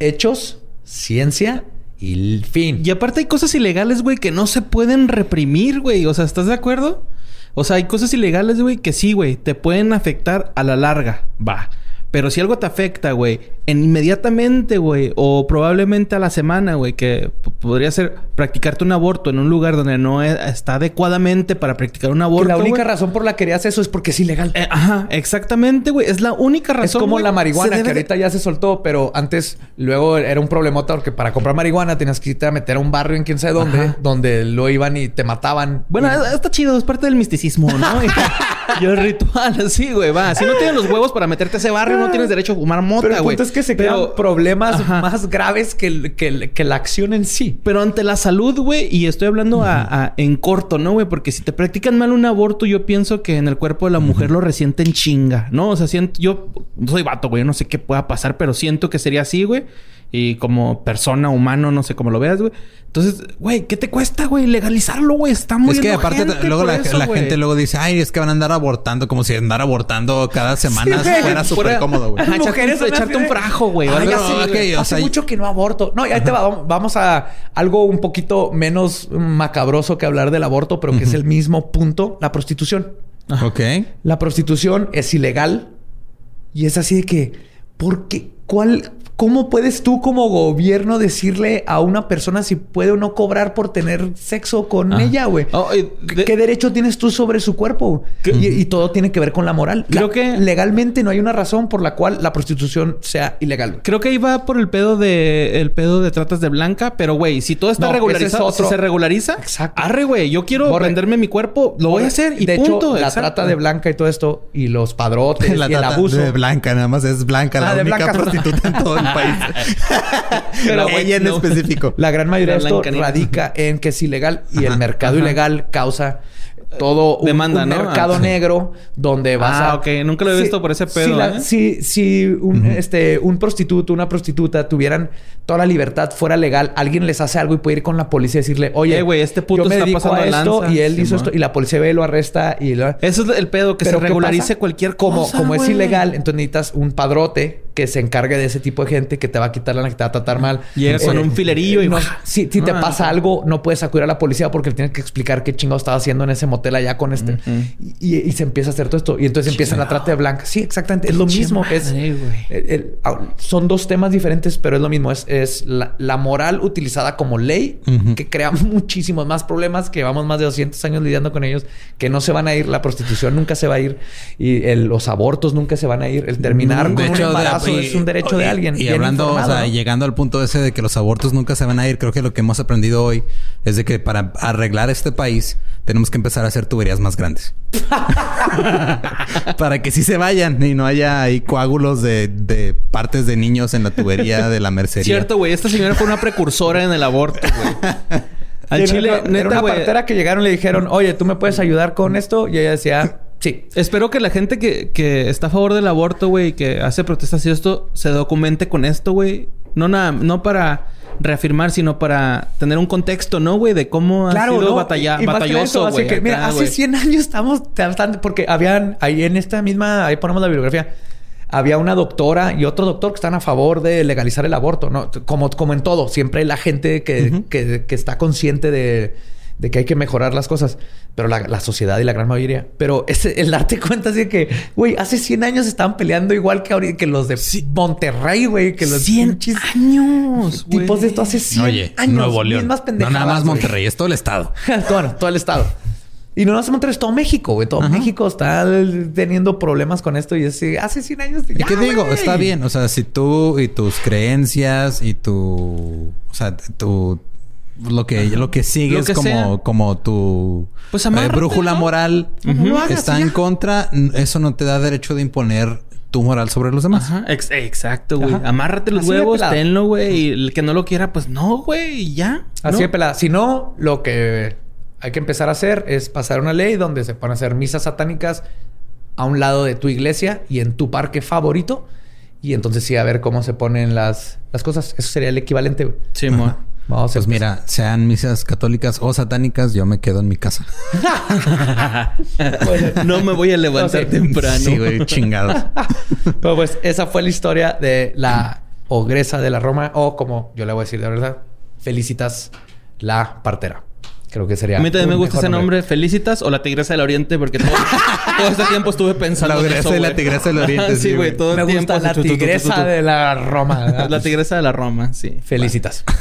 hechos, ciencia y fin. Y aparte hay cosas ilegales, güey, que no se pueden reprimir, güey. O sea, ¿estás de acuerdo? O sea, hay cosas ilegales, güey, que sí, güey, te pueden afectar a la larga. Va. Pero si algo te afecta, güey, en inmediatamente, güey, o probablemente a la semana, güey, que podría ser practicarte un aborto en un lugar donde no e, está adecuadamente para practicar un aborto. la única razón por la que harías eso es porque es ilegal. Eh, ajá, exactamente, güey. Es la única razón. Es como la marihuana, que ahorita ya se soltó, pero antes, luego era un problemota porque para comprar marihuana tenías que irte a meter a un barrio en quién sabe dónde, donde lo iban y te mataban. Bueno, está chido, es parte del misticismo, ¿no? <laughs> y el ritual, <laughs> así, güey, va. Si no tienes los huevos para meterte a ese barrio, no tienes derecho a fumar mota, güey. es que se crean problemas más graves que, que, la acción en sí. Pero ante la salud, güey, y estoy hablando a, en corto, ¿no, güey? Porque si te practican mal un aborto, yo pienso que en el cuerpo de la mujer lo resienten chinga, ¿no? O sea, siento, yo soy vato, güey, no sé qué pueda pasar, pero siento que sería así, güey y como persona, humano, no sé cómo lo veas, güey. Entonces, güey, ¿qué te cuesta, güey? Legalizarlo, güey. Está muy Es que aparte, luego la, gente luego dice, ay, es que van a andar abortando, como si andar abortando cada semana fuera súper cómodo, güey. Echarte, echarte un frajo, güey. hace mucho que no aborto. No, y ahí te va. Vamos a algo un poquito menos macabroso que hablar del aborto, pero que es el mismo punto: la prostitución. Ok. La prostitución es ilegal y es así de que, ¿por qué? ¿Cuál? ¿Cómo puedes tú como gobierno decirle a una persona si puede o no cobrar por tener sexo con ah. ella, güey? Oh, ¿Qué derecho tienes tú sobre su cuerpo? Y, todo tiene que ver con la moral. Creo que legalmente no hay una razón por la cual la prostitución sea ilegal. Creo que ahí va por el pedo de el pedo de tratas de blanca, pero güey, si todo está regularizado, si se regulariza, Exacto. arre, güey, yo quiero venderme mi cuerpo, lo voy a hacer y de punto. Hecho, la trata de blanca y todo esto y los padrotes <laughs> la y el abuso de blanca, nada más es blanca la ah, única prostituta en todo el <laughs> país. <laughs> <laughs> Pero ella en específico. La gran mayoría de esto radica en que es ilegal y el mercado ilegal causa todo un, Demanda, mercado ah, negro donde vas ah, a... ok. Nunca lo he visto por ese pedo, si, ¿eh? si, un, este, un prostituto, una prostituta tuvieran toda la libertad, fuera legal, alguien les hace algo y puede ir con la policía y decirle, oye, eh, güey, este puto yo me está pasando a esto y él hizo esto y la policía ve, lo arresta y lo... Eso es el pedo, que se regularice cualquier cosa, Como, como es ilegal, entonces necesitas un padrote que se encargue de ese tipo de gente que te va a quitar la que te va a tratar mal. Llegas con Eh, un filerillo y... no, si, si te Ah. pasa algo, no puedes acudir a la policía porque le tienes que explicar qué chingado estaba haciendo en ese motel allá con este. y, y- y se empieza a hacer todo esto. Y entonces empiezan la trata de blanca. Sí, exactamente. Es lo mismo. es, madre, güey. el- el- ah, son dos temas diferentes, pero es lo mismo. Es, es la, la moral utilizada como ley que crea <laughs> muchísimos más problemas que llevamos más de 200 años lidiando con ellos, que no se van a ir. La prostitución nunca se va a ir y el- los abortos nunca se van a ir. El terminar De con un hecho, es un derecho de alguien. Y bien hablando, informado, o sea, ¿no? llegando al punto ese de que los abortos nunca se van a ir, creo que lo que hemos aprendido hoy es de que para arreglar este país tenemos que empezar a hacer tuberías más grandes. <laughs> para que sí se vayan y no haya ahí coágulos de, de partes de niños en la tubería de la mercería. Cierto, güey. Esta señora fue una precursora en el aborto, güey. <laughs> Al Era- chile, era neta, una partera que llegaron y le dijeron, oye, ¿tú me puedes ayudar con esto? Y ella decía, sí. Espero que la gente que, que está a favor del aborto, güey, que hace protestas y esto, se documente con esto, güey. No nada, no para reafirmar, sino para tener un contexto, ¿no, güey? De cómo ha sido ¿no? batalla- Y batalloso, así güey. que, mira, hace güey. 100 años estamos bastante... Porque habían... Ahí en esta misma... Ahí ponemos la bibliografía. Había una doctora y otro doctor que están a favor de legalizar el aborto, ¿no? Como, como en todo. Siempre hay la gente que, que, que está consciente de, de que hay que mejorar las cosas. Pero la, la sociedad y la gran mayoría. Pero ese, el darte cuenta así de que... Güey, hace 100 años estaban peleando igual que, ahorita, que los de Monterrey, güey. Que los 100 pinches años, güey. <laughs> tipos de esto hace 100 Oye, años. Nuevo León. No nada más. Monterrey, es todo el estado. <laughs> bueno, todo el estado. Y no nada más Monterrey, es todo México, güey. Todo México está teniendo problemas con esto. Y es así, hace 100 años. ¿Y qué digo? Está bien. O sea, si tú y tus creencias y tu... O sea, tu... Lo que, lo que sigues Lo que como, sea. como tu Pues eh, brújula ¿no? moral hagas está en contra, eso no te da derecho de imponer tu moral sobre los demás. Ajá, ex- exacto, güey. Ajá. Amárrate los Así huevos, tenlo, güey. Y el que no lo quiera, pues no, güey. Y ya. Así ¿no? de pelada. Si no, lo que hay que empezar a hacer es pasar una ley donde se a hacer misas satánicas a un lado de tu iglesia y en tu parque favorito. Y entonces sí, a ver cómo se ponen las, las cosas. Eso sería el equivalente, güey. Sí, mo. Vamos a Pues mira, sean misas católicas o satánicas, yo me quedo en mi casa. <laughs> no me voy a levantar temprano. Sí, güey, chingados. <laughs> Pero pues esa fue la historia de la ogresa de la Roma, o como yo le voy a decir de verdad, felicitas la partera. Creo que sería. A mí también me gusta ese nombre, Felicitas o la Tigresa del Oriente, porque todo, <laughs> todo este tiempo estuve pensando La eso, y la. Tigresa del Oriente, sí, güey, todo Me el tiempo. gusta la tu, tu, tu, tu, tu, tigresa tu. de la Roma. <laughs> La Tigresa de la Roma, sí. Felicitas. <laughs>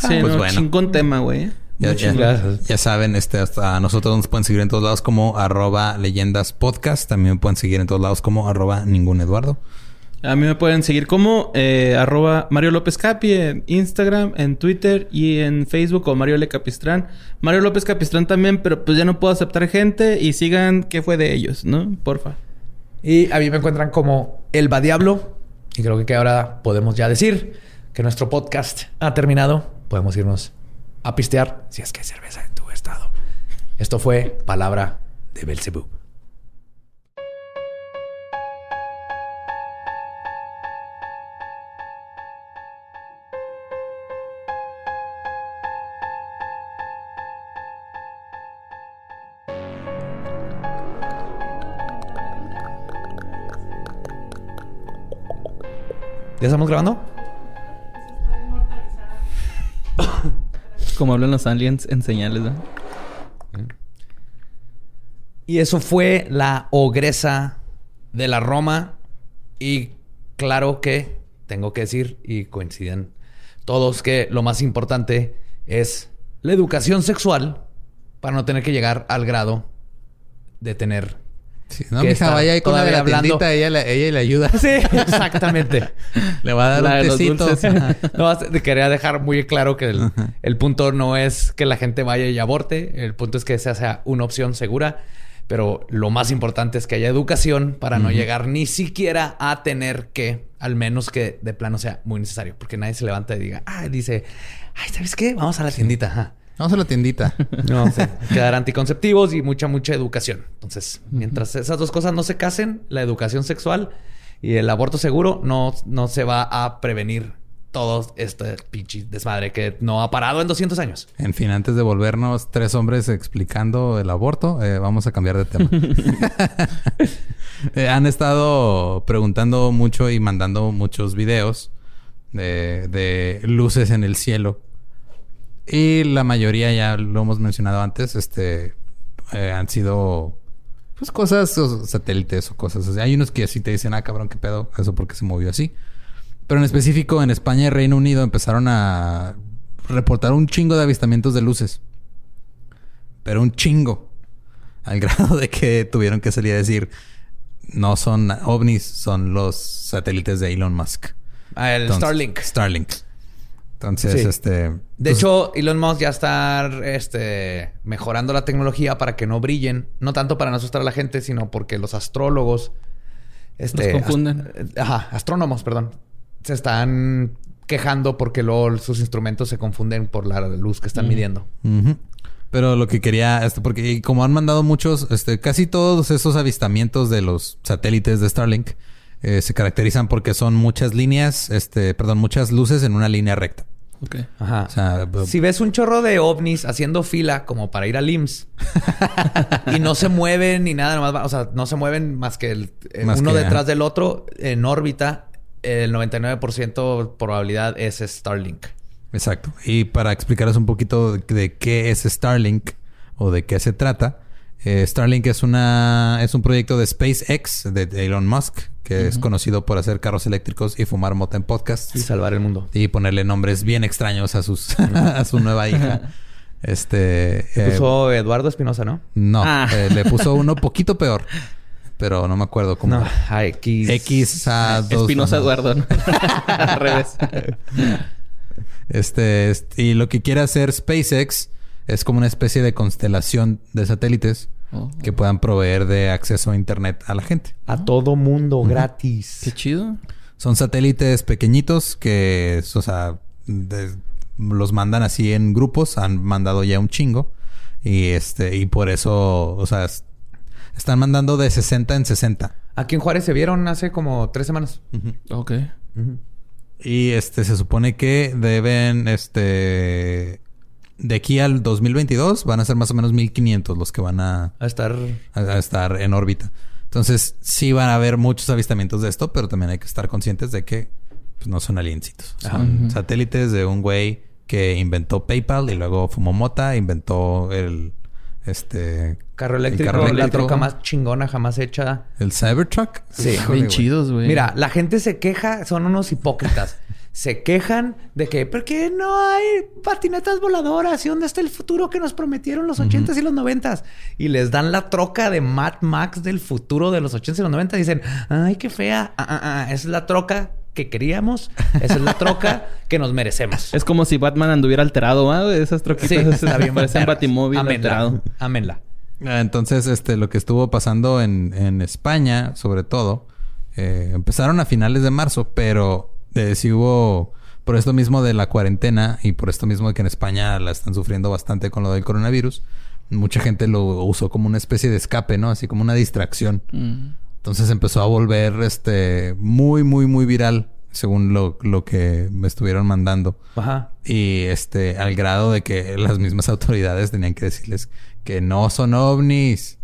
Sí, Pues no, bueno. chingón tema, güey. Ya, ya- gracias. ya saben, este, hasta a nosotros nos pueden seguir en todos lados como arroba leyendas podcast. También me pueden seguir en todos lados como arroba ningún Eduardo. A mí me pueden seguir como eh, arroba Mario López Capi en Instagram, en Twitter y en Facebook como Mario L. Capistrán. Mario López Capistrán también, pero pues ya no puedo aceptar gente y sigan qué fue de ellos, ¿no? Porfa. Y a mí me encuentran como Elba Diablo. Y creo que ahora podemos ya decir que nuestro podcast ha terminado. Podemos irnos a pistear si es que hay cerveza en tu estado. Esto fue Palabra de Belzebub. ¿Ya estamos grabando? Como hablan los aliens en señales, ¿no? Y eso fue la ogresa de la Roma. Y claro que tengo que decir, y coinciden todos, que lo más importante es la educación sexual para no tener que llegar al grado de tener. Sí, no, mija, está vaya ahí con la de la hablando. tiendita, ella, le- ella le ayuda. <laughs> Sí, <laughs> exactamente. Le va a dar La un tecito. <laughs> No, quería dejar muy claro que el, el punto no es que la gente vaya y aborte. El punto es que esa sea una opción segura. Pero lo más importante es que haya educación para no llegar ni siquiera a tener que, al menos que de plano sea muy necesario. Porque nadie se levanta y diga, ah, dice, ay, ¿sabes qué? Vamos a la tiendita. Ajá. Vamos a la tiendita. <laughs> No, sí. Quedar anticonceptivos y mucha, mucha educación. Entonces, mientras esas dos cosas no se casen, la educación sexual y el aborto seguro no, no se va a prevenir todo este pinche desmadre que no ha parado en 200 años. En fin, antes de volvernos tres hombres explicando el aborto, eh, vamos a cambiar de tema. <laughs> <laughs> Eh, han estado preguntando mucho y mandando muchos videos de, de, luces en el cielo. Y la mayoría, ya lo hemos mencionado antes, este eh, han sido pues cosas, satélites o cosas. hay unos que así te dicen, ah, cabrón, qué pedo, eso porque se movió así. Pero en específico en España y Reino Unido empezaron a reportar un chingo de avistamientos de luces. Pero un chingo. Al <laughs> grado de que tuvieron que salir a decir, no son ovnis, son los satélites de Elon Musk. Ah, el Starlink. Starlink. Entonces, este. De pues hecho, Elon Musk ya está este, mejorando la tecnología para que no brillen. No tanto para no asustar a la gente, sino porque los astrólogos. Este, los confunden. ajá, astrónomos, perdón se están quejando porque luego sus instrumentos se confunden por la luz que están midiendo. Pero lo que quería, este, porque como han mandado muchos, este, casi todos esos avistamientos de los satélites de Starlink eh, se caracterizan porque son muchas líneas, este, perdón, muchas luces en una línea recta. Ok. Ajá. si ves un chorro de ovnis haciendo fila como para ir al IMSS <laughs> y no se mueven ni nada, más, o sea, no se mueven más que el, uno detrás del otro en órbita, el 99% probabilidad es Starlink. Exacto. Y para explicaros un poquito de, qué es Starlink o de qué se trata, eh, Starlink es una es un proyecto de SpaceX de Elon Musk que es conocido por hacer carros eléctricos y fumar mota en podcasts y salvar el mundo y ponerle nombres bien extraños a sus <laughs> a su nueva hija. Este le puso eh, Eduardo Espinosa, ¿no? No, ah. eh, le puso uno <laughs> poquito peor pero no me acuerdo cómo. No, a X. X a. Espinosa Eduardo. <laughs> Al revés. Este, y lo que quiere hacer SpaceX es como una especie de constelación de satélites oh. que puedan proveer de acceso a internet a la gente. A todo mundo, gratis. Qué chido. Son satélites pequeñitos que, o sea, los mandan así en grupos. Han mandado ya un chingo. Y este, y por eso, o sea, están mandando de 60 en 60. Aquí en Juárez se vieron hace como tres semanas. Ok. Y este se supone que deben, este, de aquí al 2022 van a ser más o menos 1500 los que van a, a estar a, estar en órbita. Entonces, sí van a haber muchos avistamientos de esto, pero también hay que estar conscientes de que pues, no son aliencitos. Son satélites de un güey que inventó PayPal y luego fumó mota, inventó el este carro eléctrico, la troca más chingona jamás hecha. ¿El Cybertruck? Sí, bien chidos, güey. Mira, la gente se queja, son unos hipócritas. <laughs> se quejan de que, ¿por qué no hay patinetas voladoras? ¿Y dónde está el futuro que nos prometieron los 80s y los 90s? Y les dan la troca de Mad Max del futuro de los 80s y los 90s. Y dicen, ay, qué fea. Ah, ah, ah, es la troca que queríamos. Esa es la troca <laughs> que nos merecemos. Es como si Batman anduviera alterado, ¿ah? Esas troquitas. Sí, está bien. Parecen Batimóvil alterado. Amenla. Ah, entonces, este, lo que estuvo pasando en, en España, sobre todo, eh, empezaron a finales de marzo, pero eh, sí hubo, por esto mismo de la cuarentena y por esto mismo de que en España la están sufriendo bastante con lo del coronavirus, mucha gente lo usó como una especie de escape, ¿no? Así como una distracción. Mm. Entonces empezó a volver este muy, muy, muy viral, según lo, lo que me estuvieron mandando. Ajá. Y este, al grado de que las mismas autoridades tenían que decirles que no son ovnis.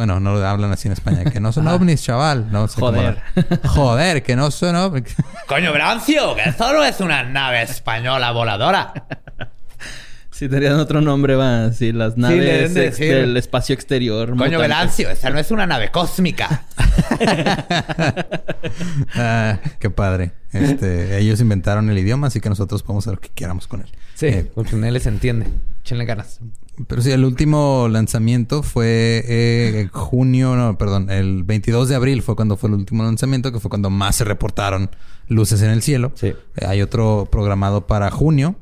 Bueno, no lo hablan así en España. Que no son <laughs> ovnis, chaval. No Joder. Joder, que no son ovnis. <laughs> Coño, Brancio, que esto no es una nave española voladora. Si tenían otro nombre, va. Sí, las naves del espacio exterior. Coño, Velancio, esa no es una nave cósmica. <laughs> ah, qué padre. Este, ellos inventaron el idioma, así que nosotros podemos hacer lo que queramos con él. Sí, eh, porque en él les entiende. Échenle ganas. Pero sí, el último lanzamiento fue eh, en <laughs> junio, no, perdón, el 22 de abril fue cuando fue el último lanzamiento, que fue cuando más se reportaron luces en el cielo. Sí. Eh, hay otro programado para junio,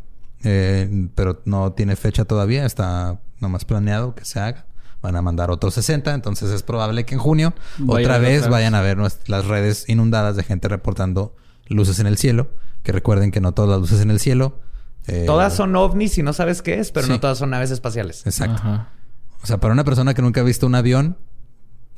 eh, pero no tiene fecha todavía, está nomás planeado que se haga. Van a mandar otros 60, entonces es probable que en junio otra vez vayan a ver las redes inundadas de gente reportando luces en el cielo. Que recuerden que no todas las luces en el cielo. Eh, todas son ovnis y no sabes qué es, pero no todas son naves espaciales. Exacto. O sea, para una persona que nunca ha visto un avión,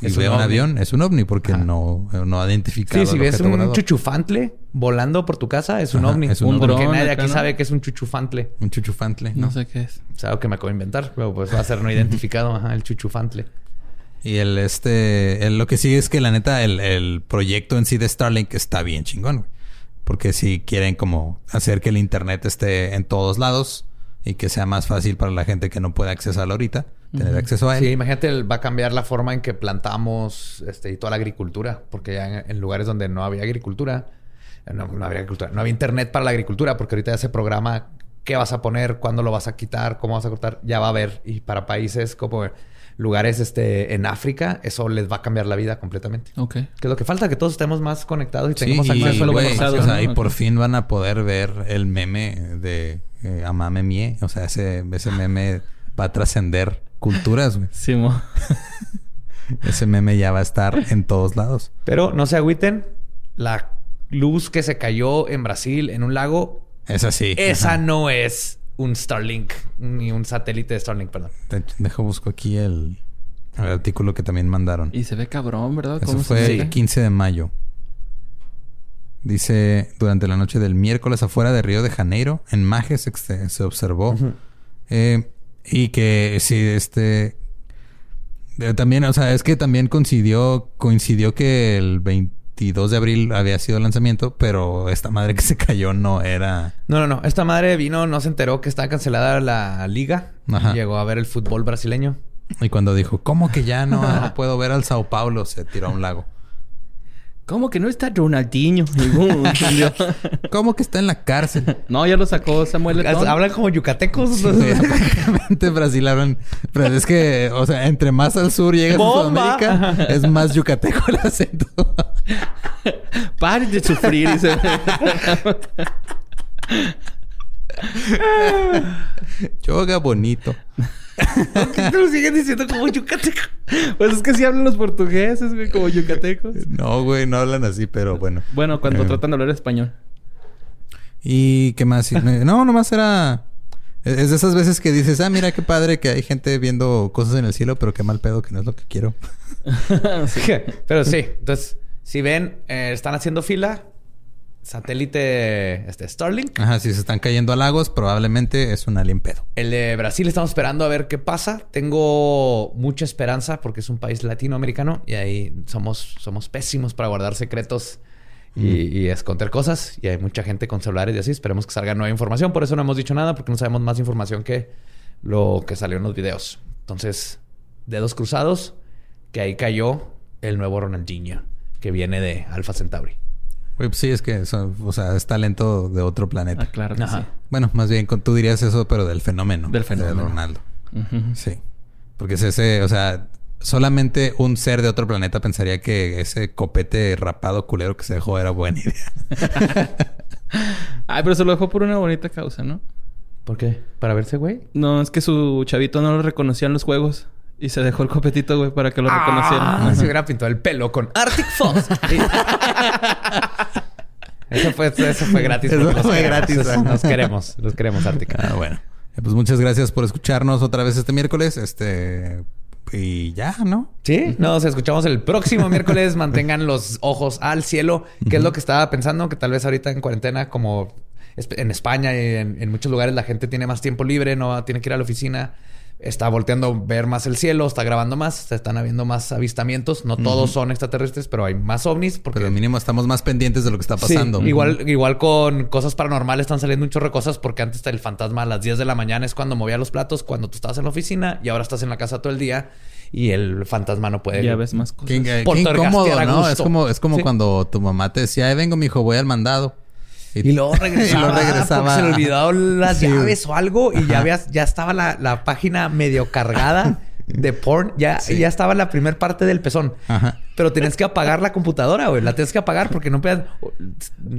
y ve un, avión, es un ovni porque no, no ha identificado. Sí, si ves un chuchufantle volando por tu casa, es un ovni. Es un, porque nadie aquí sabe que es un chuchufantle. Un chuchufantle. ¿no? sé qué es. Es algo que me acabo de inventar, pero pues va a ser no identificado, ajá, el chuchufantle. Y el este, lo que sigue es que la neta, el, el proyecto en sí de Starlink está bien chingón, Porque si quieren como hacer que el internet esté en todos lados y que sea más fácil para la gente que no puede accesarlo ahorita, tener acceso a él. Sí, imagínate, va a cambiar la forma en que plantamos este, y toda la agricultura, porque ya en, lugares donde no había agricultura, no, no, había agricultura, no había internet para la agricultura, porque ahorita ya se programa qué vas a poner, cuándo lo vas a quitar, cómo vas a cortar, ya va a haber. Y para países como lugares este, en África, eso les va a cambiar la vida completamente. Ok. Que es lo que falta, que todos estemos más conectados y tengamos acceso a lo que o sea, Y por fin van a poder ver el meme de eh, Amame Mie. O sea, ese, ese meme va a trascender culturas, güey. <laughs> Sí, ese meme ya va a estar en todos lados. Pero no se agüiten. La luz que se cayó en Brasil en un lago. Esa sí. Esa no es un Starlink, ni un satélite de Starlink, perdón. dejo busco aquí el, artículo que también mandaron. Y se ve cabrón, ¿verdad? Eso fue el 15 de mayo. Dice, durante la noche del miércoles afuera de Río de Janeiro, en Majes se, observó. Eh, y que sí, este... Eh, también, o sea, es que también coincidió, coincidió que el 20 22 de abril había sido el lanzamiento, pero esta madre que se cayó no era. No, no, no. Esta madre vino, no se enteró que estaba cancelada la liga. Llegó a ver el fútbol brasileño. Y cuando dijo, ¿cómo que ya no, <laughs> puedo ver al Sao Paulo? Se tiró a un lago. ¿Cómo que no está Ronaldinho? <laughs> ¿Cómo que está en la cárcel? No, ya lo sacó Samuel Hablan como yucatecos. Sí, <laughs> Brasil hablan... Pero es que, o sea, entre más al sur llega a Sudamérica, es más yucateco el acento. <laughs> Pare de sufrir. Yoga bonito. ¿Por qué te lo siguen diciendo como yucateco? Pues es que sí hablan los portugueses, güey, como yucatecos. No, güey, no hablan así, pero bueno. Bueno, cuando eh. tratan de hablar español. ¿Y qué más? no, nomás era... Es de esas veces que dices, ah, mira qué padre que hay gente viendo cosas en el cielo, pero qué mal pedo que no es lo que quiero. <laughs> Pero sí, entonces, si ven, eh, están haciendo fila, satélite este, Starlink. Ajá, si se están cayendo a lagos, probablemente es un alien pedo. El de Brasil estamos esperando a ver qué pasa. Tengo mucha esperanza porque es un país latinoamericano y ahí somos, somos pésimos para guardar secretos y, esconder cosas. Y hay mucha gente con celulares y así. Esperemos que salga nueva información. Por eso no hemos dicho nada porque no sabemos más información que lo que salió en los videos. Entonces, dedos cruzados, que ahí cayó el nuevo Ronaldinho que viene de Alpha Centauri. Pues sí, es que o sea, es talento de otro planeta. Ah, claro. sí. Bueno, más bien tú dirías eso, pero del fenómeno. Del fenómeno. De Ronaldo. Sí. Porque es ese, o sea, solamente un ser de otro planeta pensaría que ese copete rapado culero que se dejó era buena idea. <laughs> Ay, pero se lo dejó por una bonita causa, ¿no? ¿Por qué? ¿Para verse, güey? No, es que su chavito no lo reconocía en los juegos. Y se dejó el copetito, güey, para que lo reconocieran. Ah, se hubiera pintado el pelo con Arctic Fox. <laughs> eso, fue, eso fue gratis. Eso fue gratis. Nos queremos. Los queremos, Arctic. Ah, bueno. Eh, pues muchas gracias por escucharnos otra vez este miércoles. Este... Y ya, ¿no? Sí, nos escuchamos el próximo miércoles. <laughs> Mantengan los ojos al cielo, que es lo que estaba pensando, que tal vez ahorita en cuarentena, como en España y en, en, muchos lugares la gente tiene más tiempo libre, no tiene que ir a la oficina está volteando a ver más el cielo, está grabando más, se están habiendo más avistamientos. No todos son extraterrestres, pero hay más ovnis. Porque... Pero mínimo estamos más pendientes de lo que está pasando. igual, igual con cosas paranormales están saliendo un chorro de cosas porque antes el fantasma a las 10 de la mañana es cuando movía los platos, cuando tú estabas en la oficina y ahora estás en la casa todo el día y el fantasma no puede. Ya ves más cosas. Qué, incómodo, ¿no? Es como, es como cuando tu mamá te decía, Ay, vengo, mi hijo, voy al mandado. <laughs> Y, luego regresaba. se le olvidó las llaves o algo y ya, había, ya estaba la, la, página medio cargada <laughs> de porn. Ya, ya estaba la primera parte del pezón. Pero tenías que apagar la computadora, güey. La tenías que apagar porque no podías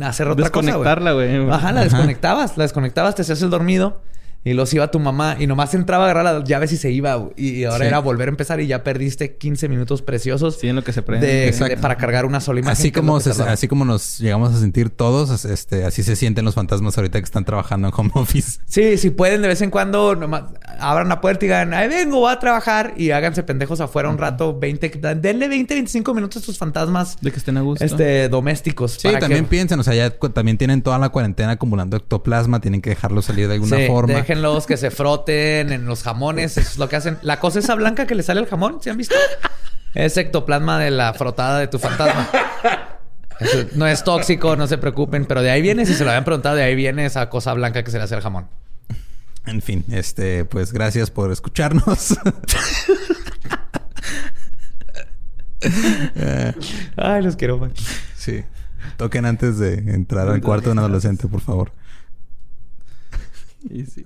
hacer otra cosa. Desconectarla, güey. Ajá, la desconectabas. La desconectabas, te hacías el dormido. Y los iba tu mamá y nomás entraba a agarrar las llaves y se iba. Y ahora era volver a empezar y ya perdiste 15 minutos preciosos. Sí, en lo que se prende. para cargar una sola imagen. Así como, así como nos llegamos a sentir todos, este, así se sienten los fantasmas ahorita que están trabajando en home office. Sí, si pueden de vez en cuando, nomás abran la puerta y digan, ahí vengo, voy a trabajar y háganse pendejos afuera un rato, 20, denle 20, 25 minutos a sus fantasmas. De que estén a gusto. Este, domésticos. Sí, también piensen, o sea, ya también tienen toda la cuarentena acumulando ectoplasma, tienen que dejarlo salir de alguna forma. Déjenlos que se froten en los jamones, eso es lo que hacen. La cosa esa blanca que le sale al jamón, ¿se han visto? Es ectoplasma de la frotada de tu fantasma. no es tóxico, no se preocupen, pero de ahí viene, si se lo habían preguntado, de ahí viene esa cosa blanca que se le hace al jamón. En fin, este, pues gracias por escucharnos. <laughs> Ay, los quiero, man. Sí. Toquen antes de entrar al cuarto de un adolescente, por favor. Y sí.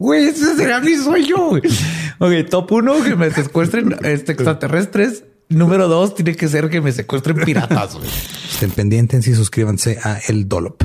Güey, ese será <laughs> mi sueño. ok, top uno, que me secuestren este, extraterrestres. Número dos, tiene que ser que me secuestren piratas. Estén pendientes y suscríbanse a El Dolop.